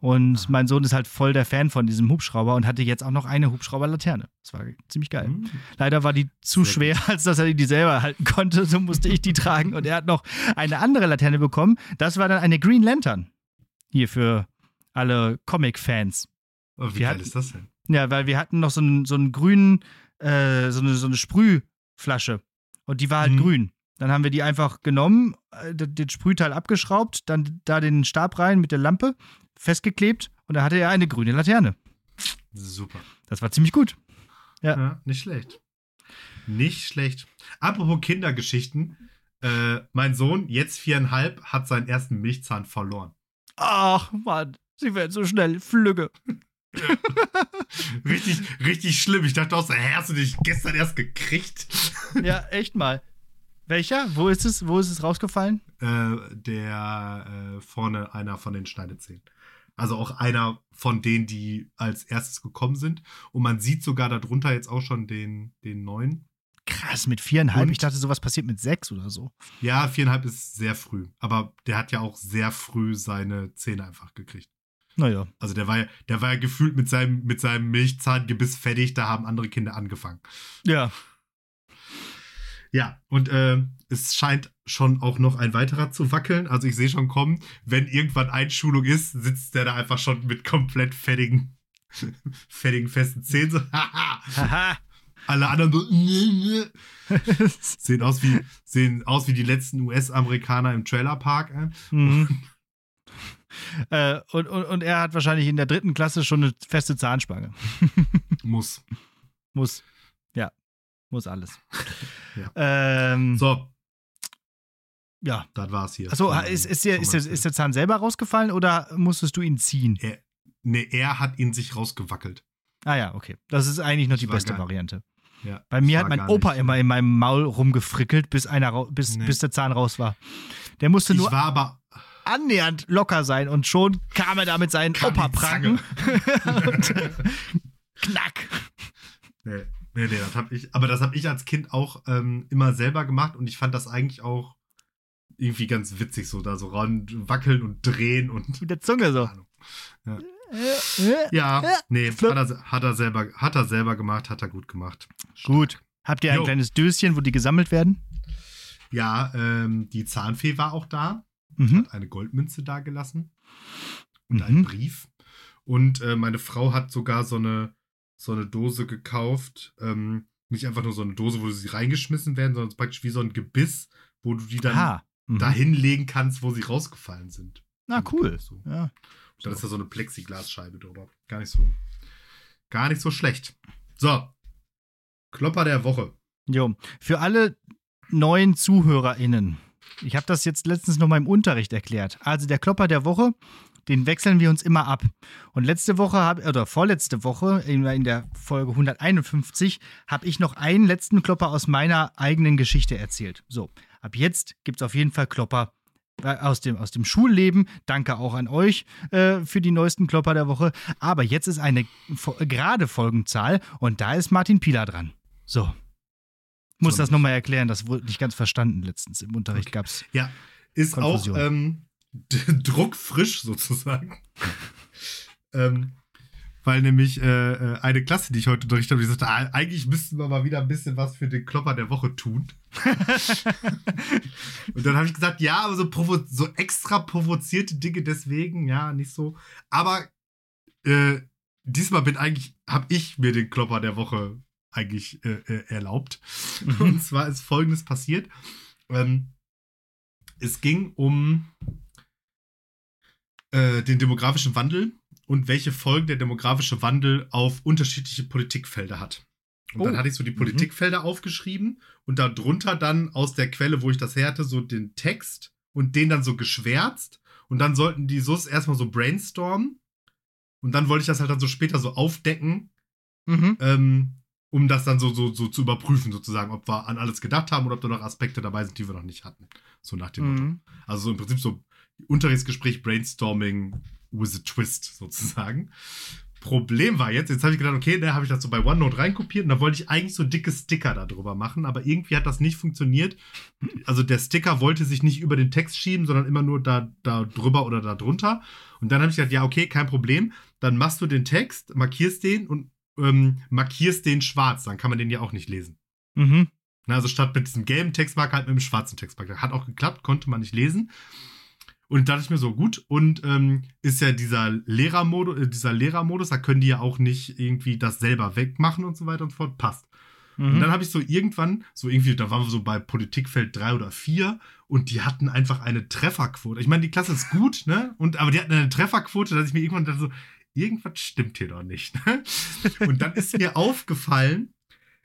Und mein Sohn ist halt voll der Fan von diesem Hubschrauber und hatte jetzt auch noch eine Hubschrauberlaterne. Das war ziemlich geil. Hm. Leider war die zu Sehr schwer, als dass er die selber halten konnte. So musste ich die tragen. Und er hat noch eine andere Laterne bekommen. Das war dann eine Green Lantern. Hier für alle Comic-Fans. Oh, wie Wir geil hatten- ist das denn? Ja, weil wir hatten noch so einen, so einen grünen, äh, so, eine, so eine Sprühflasche. Und die war halt Mhm. grün. Dann haben wir die einfach genommen, äh, den Sprühteil abgeschraubt, dann da den Stab rein mit der Lampe, festgeklebt und da hatte er eine grüne Laterne. Super. Das war ziemlich gut. Ja. Ja, nicht schlecht. Nicht schlecht. Apropos Kindergeschichten. Äh, mein Sohn, jetzt viereinhalb, hat seinen ersten Milchzahn verloren. Ach, Mann, sie werden so schnell flügge. [laughs] Richtig, richtig schlimm. Ich dachte auch so, hä, hast du dich gestern erst gekriegt? [laughs] Ja, echt mal. Welcher? Wo ist es? Wo ist es rausgefallen? äh, der äh, vorne einer von den Schneidezähnen. Also auch einer von denen, die als erstes gekommen sind. Und man sieht sogar darunter jetzt auch schon den, den neuen. Krass, mit viereinhalb. Und? Ich dachte, sowas passiert mit sechs oder so. Ja, viereinhalb ist sehr früh. Aber der hat ja auch sehr früh seine Zähne einfach gekriegt. Naja. Also der war ja, der war ja gefühlt mit seinem, mit seinem Milchzahngebiss fertig, da haben andere Kinder angefangen. Ja. Ja, und äh, es scheint schon auch noch ein weiterer zu wackeln. Also ich sehe schon kommen, wenn irgendwann Einschulung ist, sitzt der da einfach schon mit komplett fettigen, [laughs] fettigen festen Zähnen. So, [laughs] haha. Alle anderen so, [laughs] sehen aus wie sehen aus wie die letzten US-Amerikaner im Trailerpark. Äh. mhm. [laughs] äh, und, und, und er hat wahrscheinlich in der dritten Klasse schon eine feste Zahnspange. [laughs] Muss. Muss. Ja. Muss alles. Ja. Ähm, So, Ja. das war's hier. Achso, ist, ist, der, ist, der, ist der Zahn selber rausgefallen oder musstest du ihn ziehen? Er, nee, er hat ihn sich rausgewackelt. Ah ja, okay. Das ist eigentlich noch die beste geil. Variante. Ja, Bei mir hat mein Opa nicht- immer in meinem Maul rumgefrickelt, bis einer bis, Nee. bis der Zahn raus war. Der musste Ich nur war aber. annähernd locker sein und schon kam er da mit seinen Opa-Pranken. [laughs] und knack. Nee, nee, nee, das hab ich. Aber das habe ich als Kind auch ähm, immer selber gemacht und ich fand das eigentlich auch irgendwie ganz witzig, so da so ran wackeln und drehen und. Mit der Zunge so. Äh, Ja, nee, hat er, hat, er selber, hat er selber gemacht, hat er gut gemacht. Gut. Habt ihr ein Jo. kleines Döschen, wo die gesammelt werden? Ja, ähm, die Zahnfee war auch da. Mhm. Hat eine Goldmünze dagelassen. Und Mhm. einen Brief. Und äh, meine Frau hat sogar so eine, so eine Dose gekauft. Ähm, nicht einfach nur so eine Dose, wo sie reingeschmissen werden, sondern praktisch wie so ein Gebiss, wo du die dann Aha. Mhm. dahin legen kannst, wo sie rausgefallen sind. Na, cool. So. Ja. Dann ist da so eine Plexiglasscheibe drüber. Gar nicht so, gar nicht so schlecht. So. Klopper der Woche. Jo. Für alle neuen ZuhörerInnen. Ich habe das jetzt letztens noch mal im Unterricht erklärt. Also der Klopper der Woche, den wechseln wir uns immer ab. Und letzte Woche, hab, oder vorletzte Woche, in der Folge 151, habe ich noch einen letzten Klopper aus meiner eigenen Geschichte erzählt. So, ab jetzt gibt es auf jeden Fall Klopper äh, aus dem, aus dem Schulleben. Danke auch an euch äh, für die neuesten Klopper der Woche. Aber jetzt ist eine gerade Folgenzahl und da ist Martin Pieler dran. So. Muss So das nochmal erklären, das wurde nicht ganz verstanden letztens. Im Unterricht Okay. gab es. Ja, ist Konfusion. auch ähm, [laughs] druckfrisch sozusagen. [laughs] ähm, weil nämlich äh, äh, eine Klasse, die ich heute unterrichtet habe, die sagte, ah, eigentlich müssten wir mal wieder ein bisschen was für den Klopper der Woche tun. [laughs] Und dann habe ich gesagt, ja, aber so, so extra provozierte Dinge deswegen, ja, nicht so. Aber äh, diesmal bin eigentlich, habe ich mir den Klopper der Woche eigentlich äh, äh, erlaubt. Mhm. Und zwar ist Folgendes passiert. Ähm, es ging um äh, den demografischen Wandel und welche Folgen der demografische Wandel auf unterschiedliche Politikfelder hat. Und dann Oh. hatte ich so die Mhm. Politikfelder aufgeschrieben und darunter dann aus der Quelle, wo ich das her hatte, so den Text und den dann so geschwärzt. Und dann sollten die so erstmal so brainstormen. Und dann wollte ich das halt dann so später so aufdecken, Mhm. ähm, um das dann so, so, so zu überprüfen, sozusagen, ob wir an alles gedacht haben oder ob da noch Aspekte dabei sind, die wir noch nicht hatten. So nach dem Motto. Mhm. Also so im Prinzip so Unterrichtsgespräch, Brainstorming with a Twist sozusagen. Problem war jetzt, jetzt habe ich gedacht, okay, da habe ich das so bei OneNote reinkopiert und da wollte ich eigentlich so dicke Sticker da drüber machen, aber irgendwie hat das nicht funktioniert. Also der Sticker wollte sich nicht über den Text schieben, sondern immer nur da, da drüber oder da drunter. Und dann habe ich gedacht, ja, okay, kein Problem. Dann machst du den Text, markierst den und ähm, markierst den schwarz. Dann kann man den ja auch nicht lesen. Mhm. Na, also statt mit diesem gelben Textmarker halt mit dem schwarzen Textmarker. Hat auch geklappt, konnte man nicht lesen. Und da dachte ich mir so, gut, und ähm, ist ja dieser Lehrermodus, äh, dieser Lehrermodus, da können die ja auch nicht irgendwie das selber wegmachen und so weiter und so fort. Passt. Und Mhm. dann habe ich so irgendwann, so irgendwie, da waren wir so bei Politikfeld 3 oder 4 und die hatten einfach eine Trefferquote. Ich meine, die Klasse ist gut, ne? Und, aber die hatten eine Trefferquote, dass ich mir irgendwann dachte so, irgendwas stimmt hier doch nicht. Ne? Und dann ist mir aufgefallen,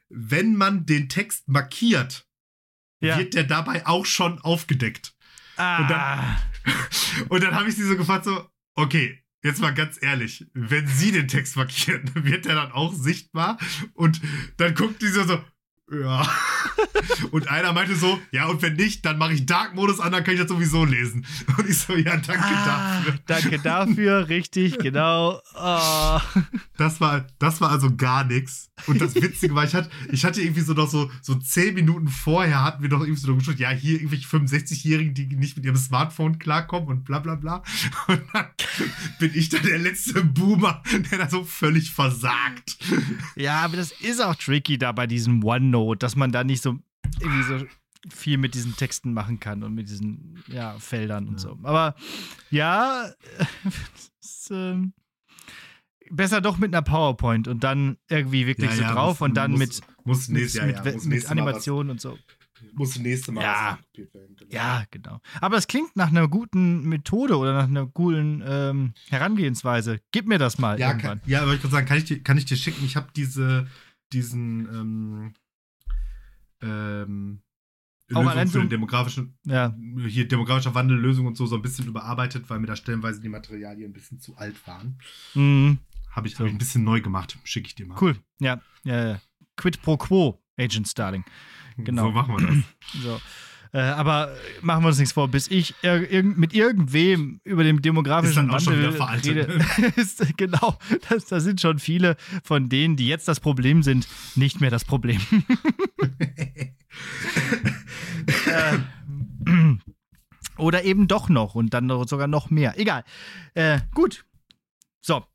wenn man den Text markiert, Ja. wird der dabei auch schon aufgedeckt. Und dann- Ah. [laughs] Und dann habe ich sie so gefragt, so, okay, jetzt mal ganz ehrlich, wenn sie den Text markieren, [laughs] wird der dann auch sichtbar? Und dann guckt die so, so ja. [laughs] Und einer meinte so, ja, und wenn nicht, dann mache ich Dark-Modus an, dann kann ich das sowieso lesen. [laughs] Und ich so, ja, danke Ah, dafür. danke dafür, richtig, genau. Oh. Das war, das war also gar nichts. Und das Witzige war, ich hatte, ich hatte irgendwie so noch so, so zehn Minuten vorher hatten wir doch irgendwie so geschaut, ja, hier irgendwelche 65-Jährigen, die nicht mit ihrem Smartphone klarkommen und bla bla bla. Und dann bin ich dann der letzte Boomer, der da so völlig versagt. Ja, aber das ist auch tricky da bei diesem OneNote, dass man da nicht so irgendwie so viel mit diesen Texten machen kann und mit diesen ja, Feldern und Ja. so. Aber ja, [laughs] ist, ähm, besser doch mit einer PowerPoint und dann irgendwie wirklich Ja, so drauf muss- und dann muss- mit, Muss mit, nächstes, mit, mit, muss was- Animationen und so. Muss nächste Mal Ja. werden. genau. Ja, genau. Aber es klingt nach einer guten Methode oder nach einer coolen ähm, Herangehensweise. Gib mir das mal Ja, irgendwann. kann, ja, aber ich kann sagen, kann ich dir, kann ich dir schicken? Ich habe diese, diesen, ähm, ähm, Lösung für den demografischen, Ja. hier demografischer Wandel, Lösung und so, so ein bisschen überarbeitet, weil mir da stellenweise die Materialien ein bisschen zu alt waren. Mhm. Habe ich, So. hab ich ein bisschen neu gemacht. Schicke ich dir mal. Cool. Ja, ja, ja. Quid pro quo, Agent Starling. genau. So machen wir das. So. Äh, aber machen wir uns nichts vor, bis ich ir irg mit irgendwem über den demografischen Ist dann auch schon Wandel wieder veraltet, rede, [laughs] ist, genau, das, da sind schon viele von denen, die jetzt das Problem sind, nicht mehr das Problem. [laughs] äh, oder eben doch noch und dann sogar noch mehr. Egal. Äh, gut. So,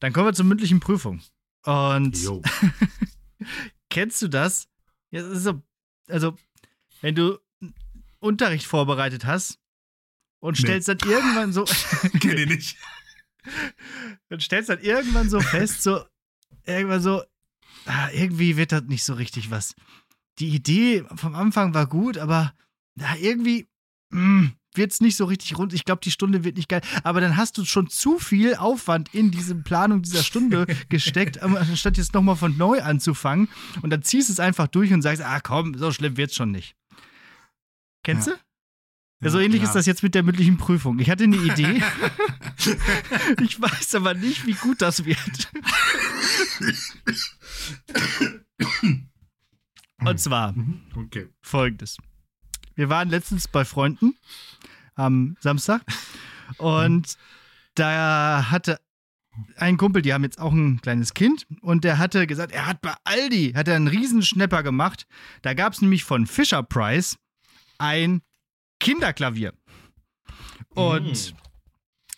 dann kommen wir zur mündlichen Prüfung. Und [laughs] kennst du das? Ja, das so, also, wenn du Unterricht vorbereitet hast und stellst dann irgendwann so. [laughs] Kenn ich nicht. [laughs] und stellst dann irgendwann so fest, so, irgendwann so, ah, irgendwie wird das nicht so richtig was. Die Idee vom Anfang war gut, aber ah, irgendwie wird es nicht so richtig rund. Ich glaube, die Stunde wird nicht geil. Aber dann hast du schon zu viel Aufwand in diese Planung dieser Stunde [laughs] gesteckt, anstatt jetzt nochmal von neu anzufangen. Und dann ziehst du es einfach durch und sagst, ah komm, so schlimm wird's schon nicht. Kennst Ja. du? Ja, so ähnlich ja. ist das jetzt mit der mündlichen Prüfung. Ich hatte eine Idee. [laughs] ich weiß aber nicht, wie gut das wird. Und zwar Mhm, Okay. folgendes. Wir waren letztens bei Freunden am Samstag und da hatte ein Kumpel, die haben jetzt auch ein kleines Kind und der hatte gesagt, er hat bei Aldi hat er einen Riesenschnepper gemacht. Da gab es nämlich von Fisher Price ein Kinderklavier. Und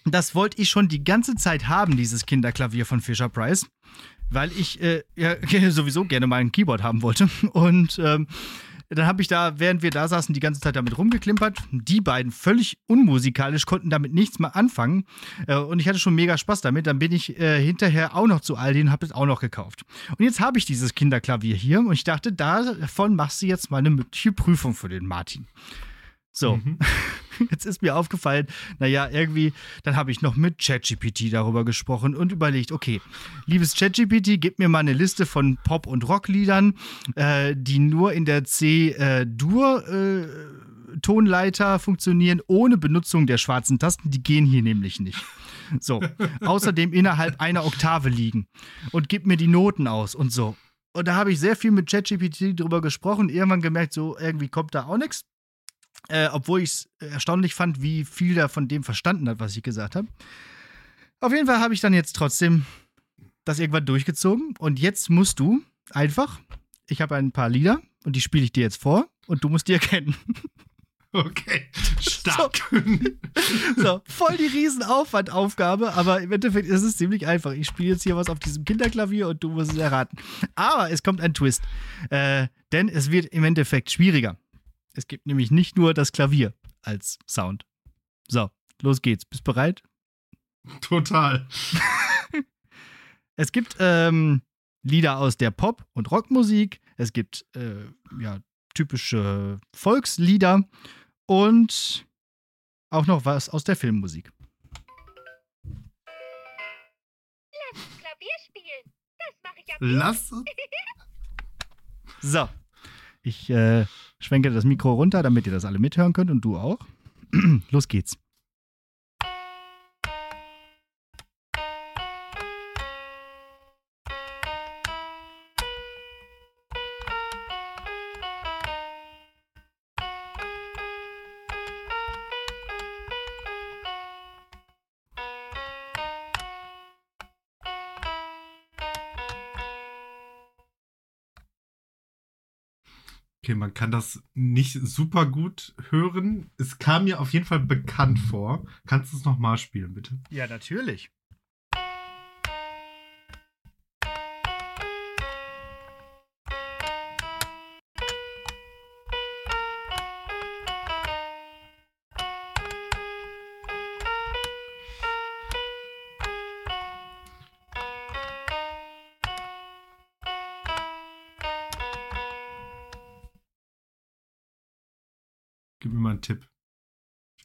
das wollte ich schon die ganze Zeit haben, dieses Kinderklavier von Fisher Price, weil ich äh, ja, [laughs] sowieso gerne mal ein Keyboard haben wollte. Und ähm, dann habe ich da, während wir da saßen, die ganze Zeit damit rumgeklimpert. Die beiden völlig unmusikalisch konnten damit nichts mehr anfangen. Äh, und ich hatte schon mega Spaß damit. Dann bin ich äh, hinterher auch noch zu Aldi und habe es auch noch gekauft. Und jetzt habe ich dieses Kinderklavier hier und ich dachte, davon machst du jetzt mal eine mündliche Prüfung für den Martin. So, Mhm. [laughs] jetzt ist mir aufgefallen, naja, irgendwie, dann habe ich noch mit ChatGPT darüber gesprochen und überlegt, okay, liebes ChatGPT, gib mir mal eine Liste von Pop- und Rockliedern, äh, die nur in der C-Dur-Tonleiter funktionieren, ohne Benutzung der schwarzen Tasten. Die gehen hier nämlich nicht. So, außerdem innerhalb einer Oktave liegen und gib mir die Noten aus und so. Und da habe ich sehr viel mit ChatGPT drüber gesprochen, irgendwann gemerkt, so irgendwie kommt da auch nichts. Äh, obwohl ich es erstaunlich fand, wie viel er von dem verstanden hat, was ich gesagt habe. Auf jeden Fall habe ich dann jetzt trotzdem das irgendwann durchgezogen. Und jetzt musst du einfach, ich habe ein paar Lieder und die spiele ich dir jetzt vor und du musst die erkennen. [laughs] Okay. Stark. So, voll die Riesenaufwandaufgabe, aber im Endeffekt ist es ziemlich einfach. Ich spiele jetzt hier was auf diesem Kinderklavier und du musst es erraten. Aber es kommt ein Twist. Äh, denn es wird im Endeffekt schwieriger. Es gibt nämlich nicht nur das Klavier als Sound. So, los geht's. Bist bereit? [laughs] Total. Es gibt ähm, Lieder aus der Pop- und Rockmusik. Es gibt äh, ja, typische Volkslieder und auch noch was aus der Filmmusik. Klavier spielen. Das mache ich ab. Lass. [laughs] So, ich äh, schwenke das Mikro runter, damit ihr das alle mithören könnt und du auch. [clears throat] Los geht's. Okay, man kann das nicht super gut hören. Es kam mir auf jeden Fall bekannt vor. Kannst du es nochmal spielen, bitte? Ja, natürlich. Gib mir mal einen Tipp.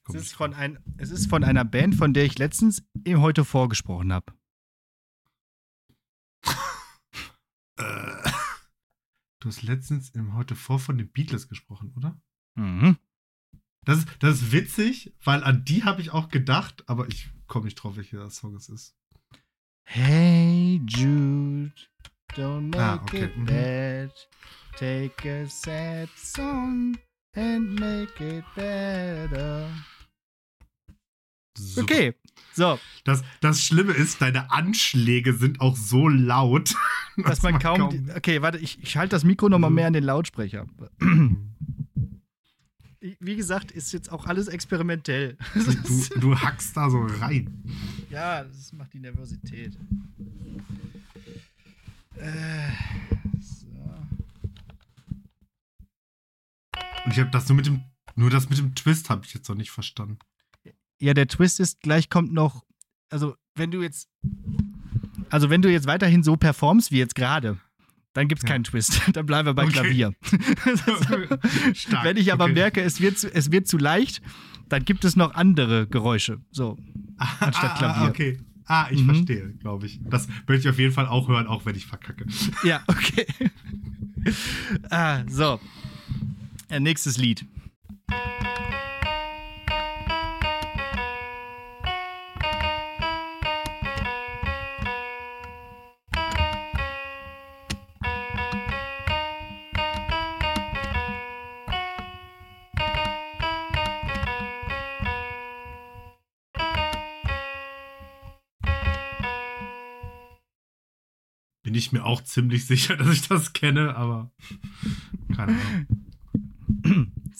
Es ist, von ein, es ist von einer Band, von der ich letztens eben heute vorgesprochen habe. [laughs] Äh, du hast letztens im heute vor von den Beatles gesprochen, oder? Mhm. Das, ist- das ist witzig, weil an die habe ich auch gedacht, aber ich komme nicht drauf, welcher Song es ist. Hey Jude, don't make Ah, okay. it Mhm. bad. Take a sad song and make it better. Super. Okay, so, Das, das Schlimme ist, deine Anschläge sind auch so laut, [laughs] dass man kaum. die- okay, warte, ich, ich halte das Mikro nochmal Mhm. mehr an den Lautsprecher. Wie gesagt, ist jetzt auch alles experimentell. [laughs] du, du hackst da so rein. ja, das macht die Nervosität. Äh, so. Und ich habe das nur mit dem Nur das mit dem Twist habe ich jetzt noch nicht verstanden. Ja, der Twist ist, gleich kommt noch, also wenn du jetzt, also wenn du jetzt weiterhin so performst wie jetzt gerade, dann gibt es Ja. keinen Twist. [laughs] dann bleiben wir bei Okay. Klavier. [laughs] [laughs] Stark. wenn ich aber okay. merke, es wird, zu, es wird zu leicht, dann gibt es noch andere Geräusche. So. anstatt ah, Klavier. Ah, okay. Ah, ich Mhm. verstehe, glaube ich. Das möchte ich auf jeden Fall auch hören, auch wenn ich verkacke. Ja, okay. ah, so. Äh, nächstes Lied. Bin ich mir auch ziemlich sicher, [laughs] dass ich das kenne, aber keine Ahnung.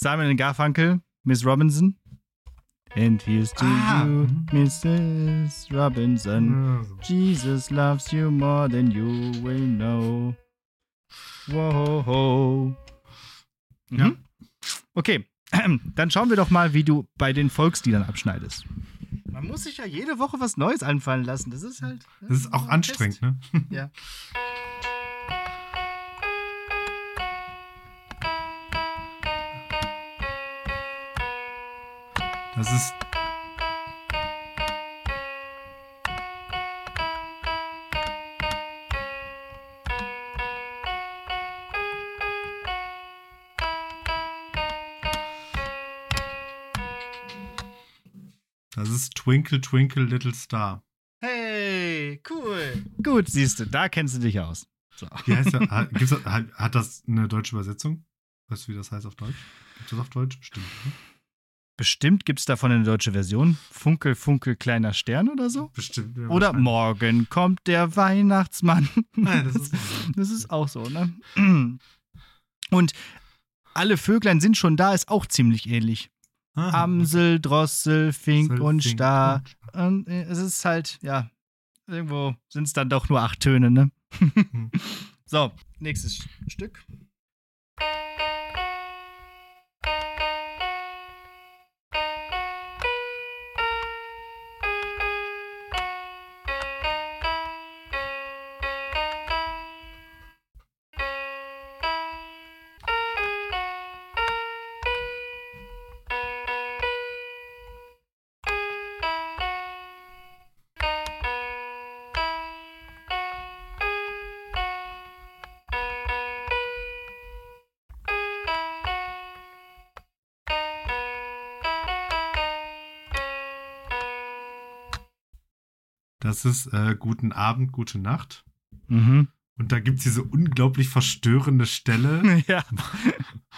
Simon Garfunkel, Miss Robinson. And here's to Ah. you, Mrs. Robinson. Ja, so. Jesus loves you more than you will know. Whoa. Ja. Mhm. Okay, [clears throat] dann schauen wir doch mal, wie du bei den Volksliedern abschneidest. Man muss sich ja jede Woche was Neues einfallen lassen. Das ist halt. Das ist auch anstrengend, ne? Ja. [laughs] Das ist. Das ist Twinkle Twinkle Little Star. Hey, cool. Gut, siehst du, da kennst du dich aus. So. Wie heißt der? [laughs] Hat, hat, hat das eine deutsche Übersetzung? Weißt du, wie das heißt auf Deutsch? Gibt das auf Deutsch? Bestimmt. Ne? Bestimmt gibt es davon eine deutsche Version. Funkel, Funkel, kleiner Stern oder so. Bestimmt. ja, Oder morgen kommt der Weihnachtsmann. Nein, das ist. Das ist auch so, ne? [clears throat] Und alle Vöglein sind schon da, ist auch ziemlich ähnlich. Ah, Amsel, Drossel, Fink Amsel, und Fink Star. und Und äh, es ist halt, ja, irgendwo sind es dann doch nur acht Töne, ne? Hm. [laughs] so, nächstes Stück. Das ist äh, Guten Abend, Gute Nacht. Mhm. Und da gibt es diese unglaublich verstörende Stelle. [laughs] ja.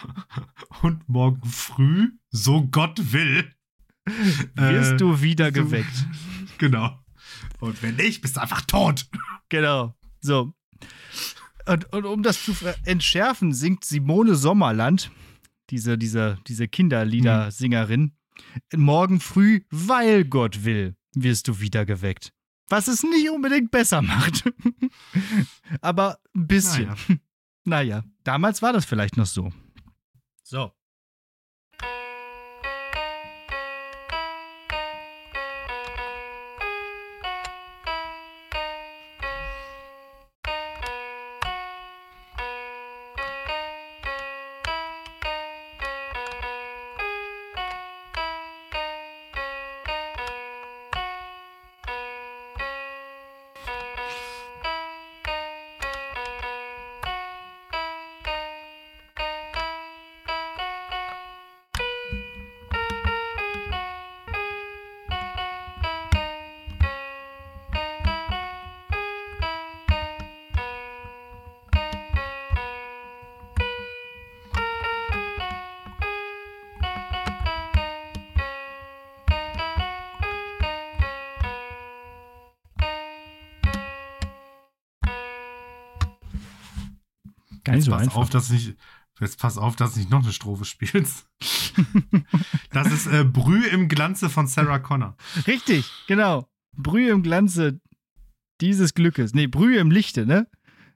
[laughs] Und morgen früh, so Gott will, [laughs] Wirst äh, du wieder so- geweckt. Genau. Und wenn nicht, bist du einfach tot. Genau. So. Und, und um das zu entschärfen, singt Simone Sommerland, diese, diese, diese Kinderliedersingerin, morgen früh, weil Gott will, wirst du wieder geweckt. Was es nicht unbedingt besser macht. [laughs] Aber ein bisschen. Naja. [laughs] Naja, damals war das vielleicht noch so. So. So pass einfach. auf, dass nicht. Jetzt pass auf, dass du nicht noch eine Strophe spielst. [laughs] das ist äh, Brüh im Glanze von Sarah Connor. Richtig, genau. Brühe im Glanze dieses Glückes. Nee, Brühe im Lichte, ne?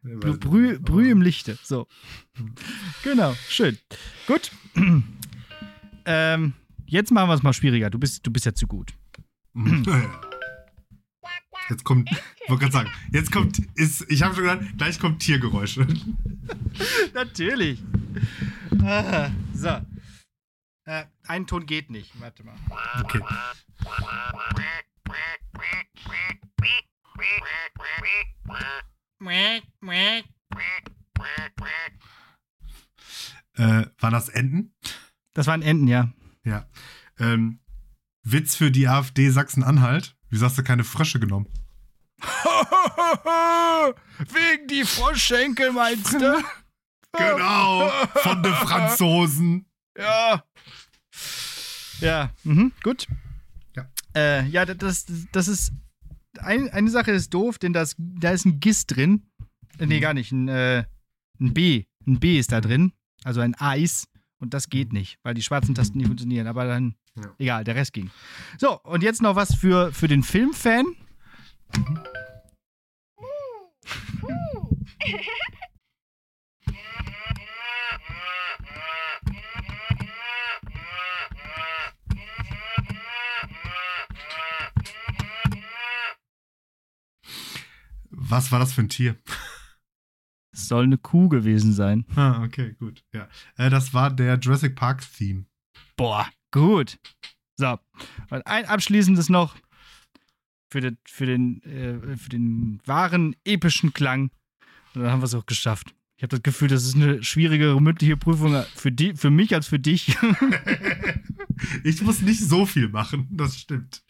Brü Brühe, Brühe im Lichte. So. Genau, schön. Gut. [clears throat] ähm, jetzt machen wir es mal schwieriger. Du bist, du bist ja zu gut. [clears throat] Jetzt kommt, ich [laughs] wollte gerade sagen, jetzt kommt, ist, ich habe schon gedacht, gleich kommt Tiergeräusche. [laughs] Natürlich. Ah, so. Äh, ein Ton geht nicht. Warte mal. Okay. Äh, waren das Enten? Das waren Enten, ja. Ja. Ähm, Witz für die AfD Sachsen-Anhalt. Wieso hast du keine Frösche genommen? [laughs] Wegen die Froschschenkel, meinst du? [laughs] Genau, von den Franzosen. Ja. Ja, mhm, gut. Ja. Äh, ja, das, das ist. Ein, eine Sache ist doof, denn das, da ist ein GIS drin. Äh, nee, gar nicht. Ein, äh, ein B. Ein B ist da drin. Also ein Eis. Und das geht nicht, weil die schwarzen Tasten nicht funktionieren. Aber dann, Ja. egal, der Rest ging. So, und jetzt noch was für, für den Filmfan. Was war das für ein Tier? Es soll eine Kuh gewesen sein. Ah, okay, gut. Ja. Äh, das war der Jurassic Park Theme. Boah, gut. So, und ein abschließendes noch für den, für den, äh, für den wahren epischen Klang. Und dann haben wir es auch geschafft. Ich habe das Gefühl, das ist eine schwierigere mündliche Prüfung für, die, für mich als für dich. [laughs] ich muss nicht so viel machen, das stimmt.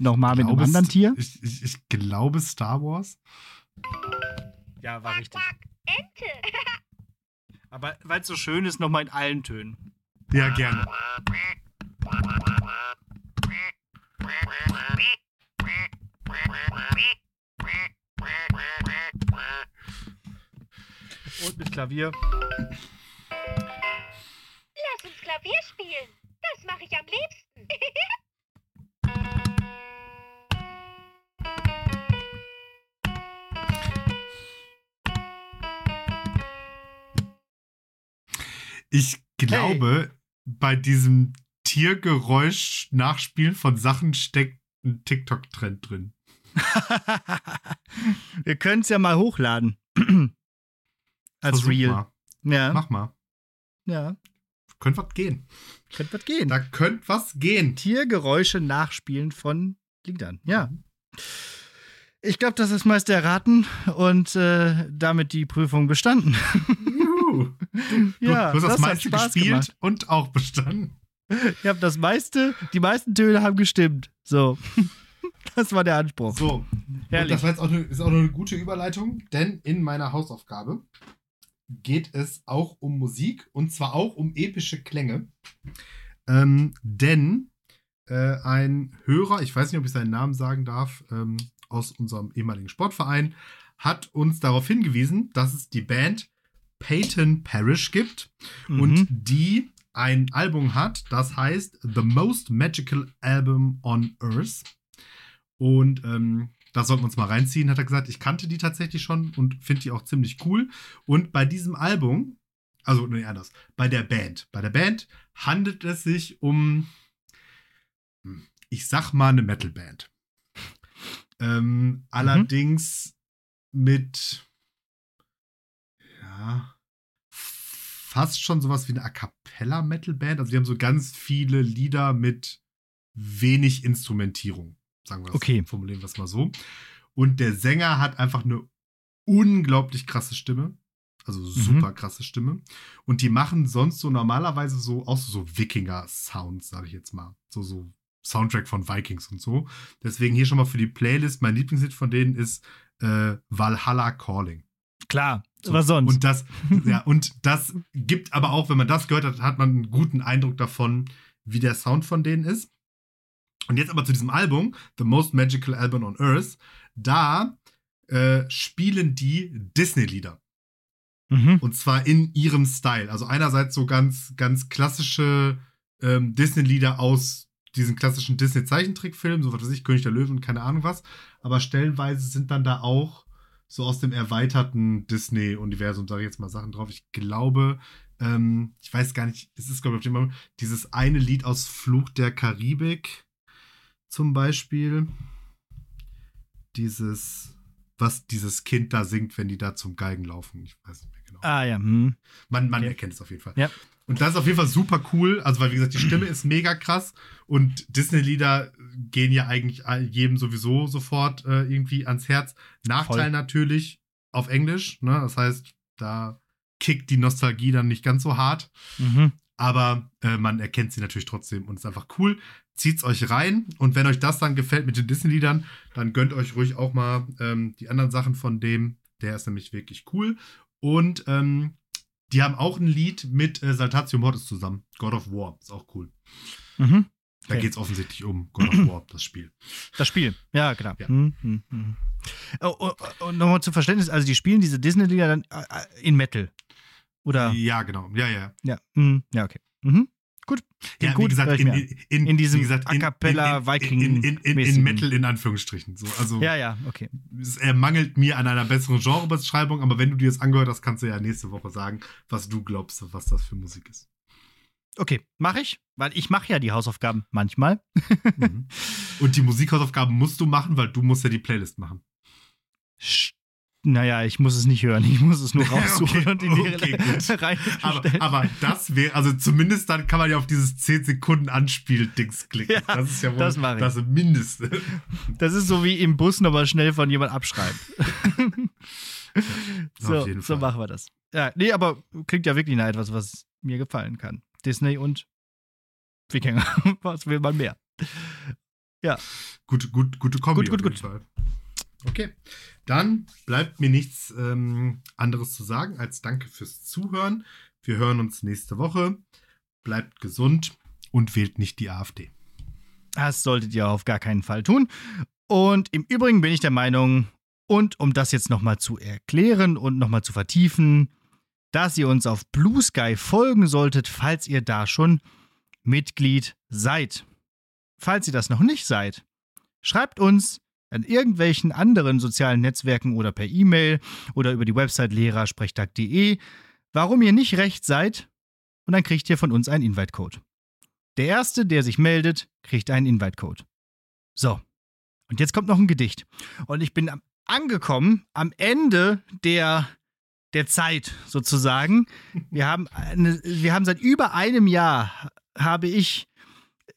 Nochmal mit einem anderen Tier? Ich, ich, ich glaube Star Wars. Ja, war richtig. Ente. [laughs] Aber weil es so schön ist, nochmal in allen Tönen. Ja, gerne. Und mit Klavier. Ich glaube, bei diesem Tiergeräusch nachspielen von Sachen steckt ein TikTok-Trend drin. [laughs] Wir können es ja mal hochladen. [clears throat] Als Versuch Real. Mal. Ja, Mach mal. ja. Könnte was gehen. Könnte was gehen. Da könnte was gehen. Tiergeräusche nachspielen von Liedern. Ja. Ich glaube, das ist meist erraten und äh, damit die Prüfung bestanden. [laughs] Juhu. ja, du hast das, hat meiste gespielt gemacht. und auch bestanden. Ich habe das meiste, die meisten Töne haben gestimmt. So. [laughs] Das war der Anspruch. So, und Herrlich. das war jetzt auch eine, ist auch noch eine gute Überleitung, denn in meiner Hausaufgabe geht es auch um Musik und zwar auch um epische Klänge. Ähm, denn äh, ein Hörer, ich weiß nicht, ob ich seinen Namen sagen darf, ähm, aus unserem ehemaligen Sportverein, hat uns darauf hingewiesen, dass es die Band Peyton Parish gibt Mhm. und die ein Album hat, das heißt The Most Magical Album on Earth. Und ähm, das sollten wir uns mal reinziehen, hat er gesagt. Ich kannte die tatsächlich schon und finde die auch ziemlich cool. Und bei diesem Album, also nee, anders, bei der Band, bei der Band handelt es sich um, hm, ich sag mal, eine Metalband. Ähm, allerdings mit, ja, fast schon sowas wie eine A cappella Metalband. Also die haben so ganz viele Lieder mit wenig Instrumentierung, sagen wir es. Okay. Formulieren wir es mal so. Und der Sänger hat einfach eine unglaublich krasse Stimme. Also super krasse Stimme. Und die machen sonst so normalerweise so auch so, so Wikinger-Sounds, sage ich jetzt mal. So, so Soundtrack von Vikings und so. Deswegen hier schon mal für die Playlist. Mein Lieblingslied von denen ist äh, Valhalla Calling. Klar, So. was sonst? Und das, ja, und das gibt aber auch, wenn man das gehört hat, hat man einen guten Eindruck davon, wie der Sound von denen ist. Und jetzt aber zu diesem Album, The Most Magical Album on Earth, da äh, spielen die Disney-Lieder. mhm. Und zwar in ihrem Style. Also einerseits so ganz, ganz klassische ähm, Disney-Lieder aus diesen klassischen Disney-Zeichentrickfilm, so was weiß ich, König der Löwen, keine Ahnung was. Aber stellenweise sind dann da auch so aus dem erweiterten Disney-Universum, sage ich jetzt mal Sachen drauf. Ich glaube, ähm, ich weiß gar nicht, es ist, glaube ich, auf dem dieses eine Lied aus Fluch der Karibik zum Beispiel. Dieses, was dieses Kind da singt, wenn die da zum Geigen laufen. Ich weiß nicht mehr genau. Ah ja. Hm. Man, man Okay. erkennt es auf jeden Fall. Ja. Und das ist auf jeden Fall super cool. Also, weil, wie gesagt, die Stimme ist mega krass und Disney-Lieder gehen ja eigentlich jedem sowieso sofort äh, irgendwie ans Herz. Nachteil Voll. natürlich auf Englisch, ne? Das heißt, da kickt die Nostalgie dann nicht ganz so hart. Mhm. Aber äh, man erkennt sie natürlich trotzdem und ist einfach cool. Zieht's euch rein und wenn euch das dann gefällt mit den Disney-Liedern, dann gönnt euch ruhig auch mal ähm, die anderen Sachen von dem. Der ist nämlich wirklich cool. Und ähm, die haben auch ein Lied mit äh, Saltatio Mortis zusammen. God of War. Ist auch cool. Mhm. Da Okay. geht's offensichtlich um God of War, das Spiel. Das Spiel, ja, klar. Ja. Hm, hm, hm. Oh, oh, oh, und nochmal zum Verständnis, also die spielen diese Disney-Lieder dann äh, äh, in Metal. Oder? Ja, genau. Ja, ja. Ja, hm, ja okay. Mhm. Gut. Ja, gut, wie gesagt, in, in, in, diesem wie gesagt, A cappella Viking in, in. Metal in Anführungsstrichen. So, also Ja, ja, okay. es er mangelt mir an einer besseren Genrebeschreibung, aber wenn du dir das angehört hast, kannst du ja nächste Woche sagen, was du glaubst, was das für Musik ist. Okay, mache ich, weil ich mache ja die Hausaufgaben manchmal. Mhm. Und die Musikhausaufgaben musst du machen, weil du musst ja die Playlist machen. Sch- Naja, ich muss es nicht hören, ich muss es nur [laughs] raussuchen Okay, und in die okay, gut. [laughs] Reihe Aber, aber das wäre, also zumindest dann kann man ja auf dieses 10 Sekunden Anspiel-Dings klicken. Ja, das ist ja wohl das das Mindeste. Das ist so wie im Bus nochmal schnell von jemand abschreiben. [laughs] so, jeden so Fall. machen wir das. Ja, nee, aber klingt ja wirklich nach etwas, was mir gefallen kann. Disney und Wikinger. was will man mehr? Gut, gut, gute Kombi. Gut, gut, Fall. Okay, dann bleibt mir nichts ähm, anderes zu sagen als Danke fürs Zuhören. Wir hören uns nächste Woche. Bleibt gesund und wählt nicht die AfD. Das solltet ihr auf gar keinen Fall tun. Und im Übrigen bin ich der Meinung, und um das jetzt nochmal zu erklären und nochmal zu vertiefen, dass ihr uns auf Blue Sky folgen solltet, falls ihr da schon Mitglied seid. Falls ihr das noch nicht seid, schreibt uns an irgendwelchen anderen sozialen Netzwerken oder per E-Mail oder über die Website lehrersprechtag.de, warum ihr nicht recht seid, und dann kriegt ihr von uns einen Invite-Code. Der Erste, der sich meldet, kriegt einen Invite-Code. So, und jetzt kommt noch ein Gedicht. Und ich bin angekommen am Ende der, der Zeit sozusagen. Wir haben, eine, wir haben seit über einem Jahr, habe ich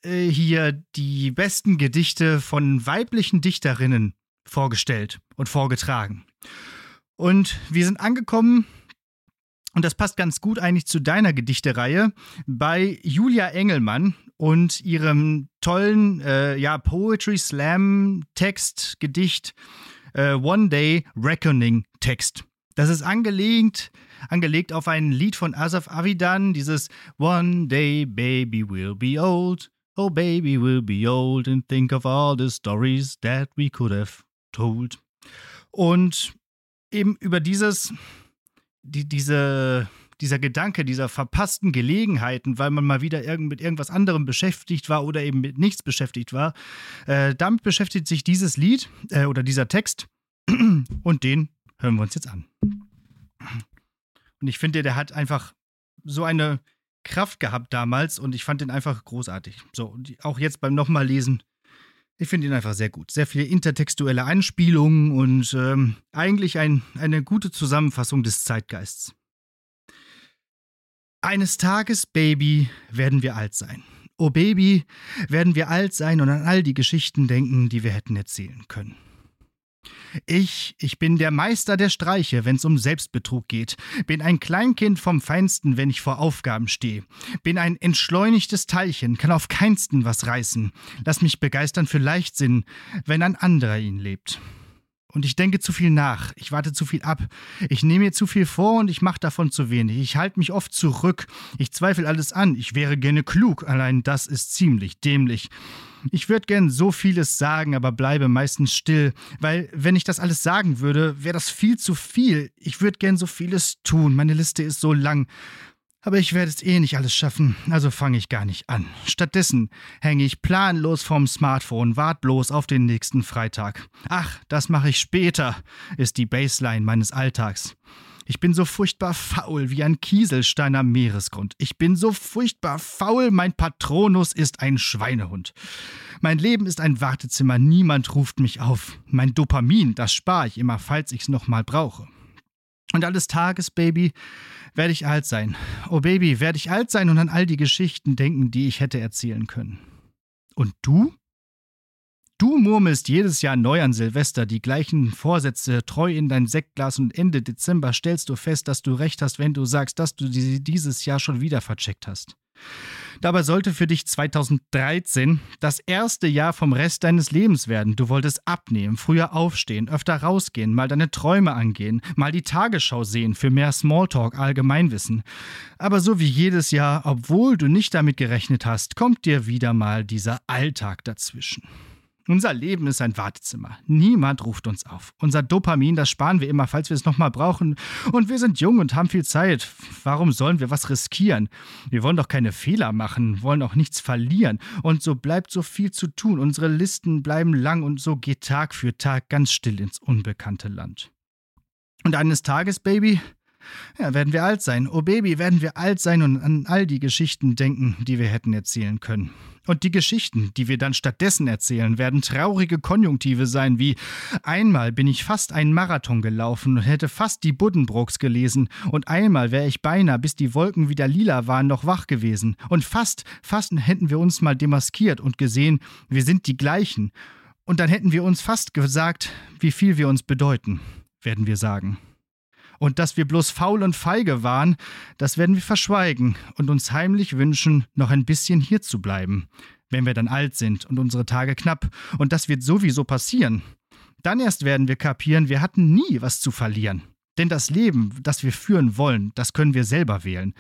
äh, hier die besten Gedichte von weiblichen Dichterinnen vorgestellt und vorgetragen. Und wir sind angekommen, und das passt ganz gut eigentlich zu deiner Gedichtereihe, bei Julia Engelmann und ihrem tollen äh, ja, Poetry Slam Text, Gedicht äh, One Day Reckoning Text. Das ist angelegt, angelegt auf ein Lied von Asaf Avidan, dieses One Day Baby will be old, oh baby will be old and think of all the stories that we could have told. Und eben über dieses, die, diese, dieser Gedanke dieser verpassten Gelegenheiten, weil man mal wieder irgend, mit irgendwas anderem beschäftigt war oder eben mit nichts beschäftigt war, äh, damit beschäftigt sich dieses Lied äh, oder dieser Text und den hören wir uns jetzt an. Und ich finde, der hat einfach so eine Kraft gehabt damals und ich fand den einfach großartig. So, und auch jetzt beim nochmal lesen, ich finde ihn einfach sehr gut. Sehr viele intertextuelle Anspielungen und ähm, eigentlich ein, eine gute Zusammenfassung des Zeitgeists. Eines Tages, Baby, werden wir alt sein. Oh Baby, werden wir alt sein und an all die Geschichten denken, die wir hätten erzählen können. Ich, ich bin der Meister der Streiche, wenn's um Selbstbetrug geht. Bin ein Kleinkind vom Feinsten, wenn ich vor Aufgaben stehe. Bin ein entschleunigtes Teilchen, kann auf keinsten was reißen. Lass mich begeistern für Leichtsinn, wenn ein anderer ihn lebt. Und ich denke zu viel nach, ich warte zu viel ab, ich nehme mir zu viel vor und ich mache davon zu wenig. Ich halte mich oft zurück, ich zweifle alles an, ich wäre gerne klug, allein das ist ziemlich dämlich. Ich würde gern so vieles sagen, aber bleibe meistens still, weil wenn ich das alles sagen würde, wäre das viel zu viel. Ich würde gern so vieles tun, meine Liste ist so lang. Aber ich werde es eh nicht alles schaffen, also fange ich gar nicht an. Stattdessen hänge ich planlos vom Smartphone, wart bloß auf den nächsten Freitag. Ach, das mache ich später, ist die Baseline meines Alltags. Ich bin so furchtbar faul wie ein Kieselstein am Meeresgrund. Ich bin so furchtbar faul, mein Patronus ist ein Schweinehund. Mein Leben ist ein Wartezimmer, niemand ruft mich auf. Mein Dopamin, das spare ich immer, falls ich's noch mal brauche. Und eines Tages, Baby, werde ich alt sein. Oh Baby, werde ich alt sein und an all die Geschichten denken, die ich hätte erzählen können. Und du? Du murmelst jedes Jahr neu an Silvester die gleichen Vorsätze treu in dein Sektglas und Ende Dezember stellst du fest, dass du recht hast, wenn du sagst, dass du sie dieses Jahr schon wieder vercheckt hast. Dabei sollte für dich 2013 das erste Jahr vom Rest deines Lebens werden. Du wolltest abnehmen, früher aufstehen, öfter rausgehen, mal deine Träume angehen, mal die Tagesschau sehen für mehr Smalltalk, Allgemeinwissen. Aber so wie jedes Jahr, obwohl du nicht damit gerechnet hast, kommt dir wieder mal dieser Alltag dazwischen. Unser Leben ist ein Wartezimmer. Niemand ruft uns auf. Unser Dopamin, das sparen wir immer, falls wir es nochmal brauchen. Und wir sind jung und haben viel Zeit. Warum sollen wir was riskieren? Wir wollen doch keine Fehler machen, wollen auch nichts verlieren. Und so bleibt so viel zu tun. Unsere Listen bleiben lang und so geht Tag für Tag ganz still ins unbekannte Land. Und eines Tages, Baby, ja, werden wir alt sein. Oh Baby, werden wir alt sein und an all die Geschichten denken, die wir hätten erzählen können. Und die Geschichten, die wir dann stattdessen erzählen, werden traurige Konjunktive sein, wie einmal bin ich fast einen Marathon gelaufen und hätte fast die Buddenbrooks gelesen, und einmal wäre ich beinahe, bis die Wolken wieder lila waren, noch wach gewesen, und fast, fast hätten wir uns mal demaskiert und gesehen, wir sind die gleichen, und dann hätten wir uns fast gesagt, wie viel wir uns bedeuten, werden wir sagen. Und dass wir bloß faul und feige waren, das werden wir verschweigen und uns heimlich wünschen, noch ein bisschen hier zu bleiben, wenn wir dann alt sind und unsere Tage knapp. Und das wird sowieso passieren. Dann erst werden wir kapieren, wir hatten nie was zu verlieren. Denn das Leben, das wir führen wollen, das können wir selber wählen.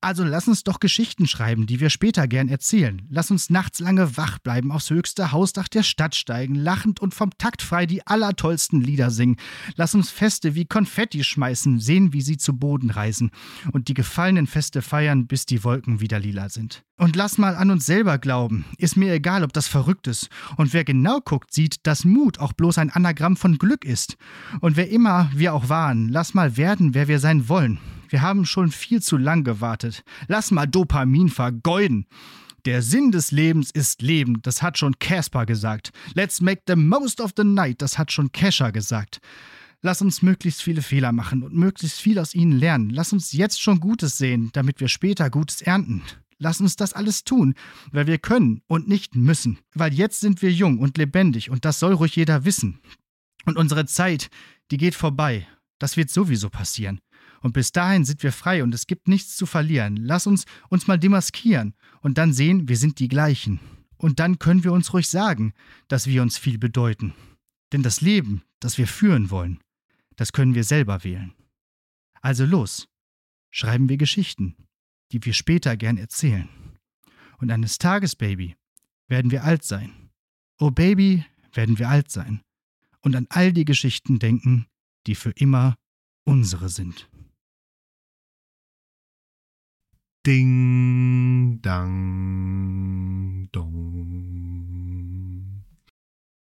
Also lass uns doch Geschichten schreiben, die wir später gern erzählen. Lass uns nachts lange wach bleiben, aufs höchste Hausdach der Stadt steigen, lachend und vom Takt frei die allertollsten Lieder singen. Lass uns Feste wie Konfetti schmeißen, sehen, wie sie zu Boden reisen und die gefallenen Feste feiern, bis die Wolken wieder lila sind. Und lass mal an uns selber glauben. Ist mir egal, ob das verrückt ist. Und wer genau guckt, sieht, dass Mut auch bloß ein Anagramm von Glück ist. Und wer immer wir auch waren, lass mal werden, wer wir sein wollen. Wir haben schon viel zu lang gewartet. Lass mal Dopamin vergeuden. Der Sinn des Lebens ist Leben, das hat schon Casper gesagt. Let's make the most of the night, das hat schon Kescher gesagt. Lass uns möglichst viele Fehler machen und möglichst viel aus ihnen lernen. Lass uns jetzt schon Gutes sehen, damit wir später Gutes ernten. Lass uns das alles tun, weil wir können und nicht müssen. Weil jetzt sind wir jung und lebendig und das soll ruhig jeder wissen. Und unsere Zeit, die geht vorbei. Das wird sowieso passieren. Und bis dahin sind wir frei und es gibt nichts zu verlieren. Lass uns uns mal demaskieren und dann sehen, wir sind die gleichen. Und dann können wir uns ruhig sagen, dass wir uns viel bedeuten. Denn das Leben, das wir führen wollen, das können wir selber wählen. Also los, schreiben wir Geschichten die wir später gern erzählen. Und eines Tages, Baby, werden wir alt sein. Oh Baby, werden wir alt sein. Und an all die Geschichten denken, die für immer unsere sind. Ding, dang, dong.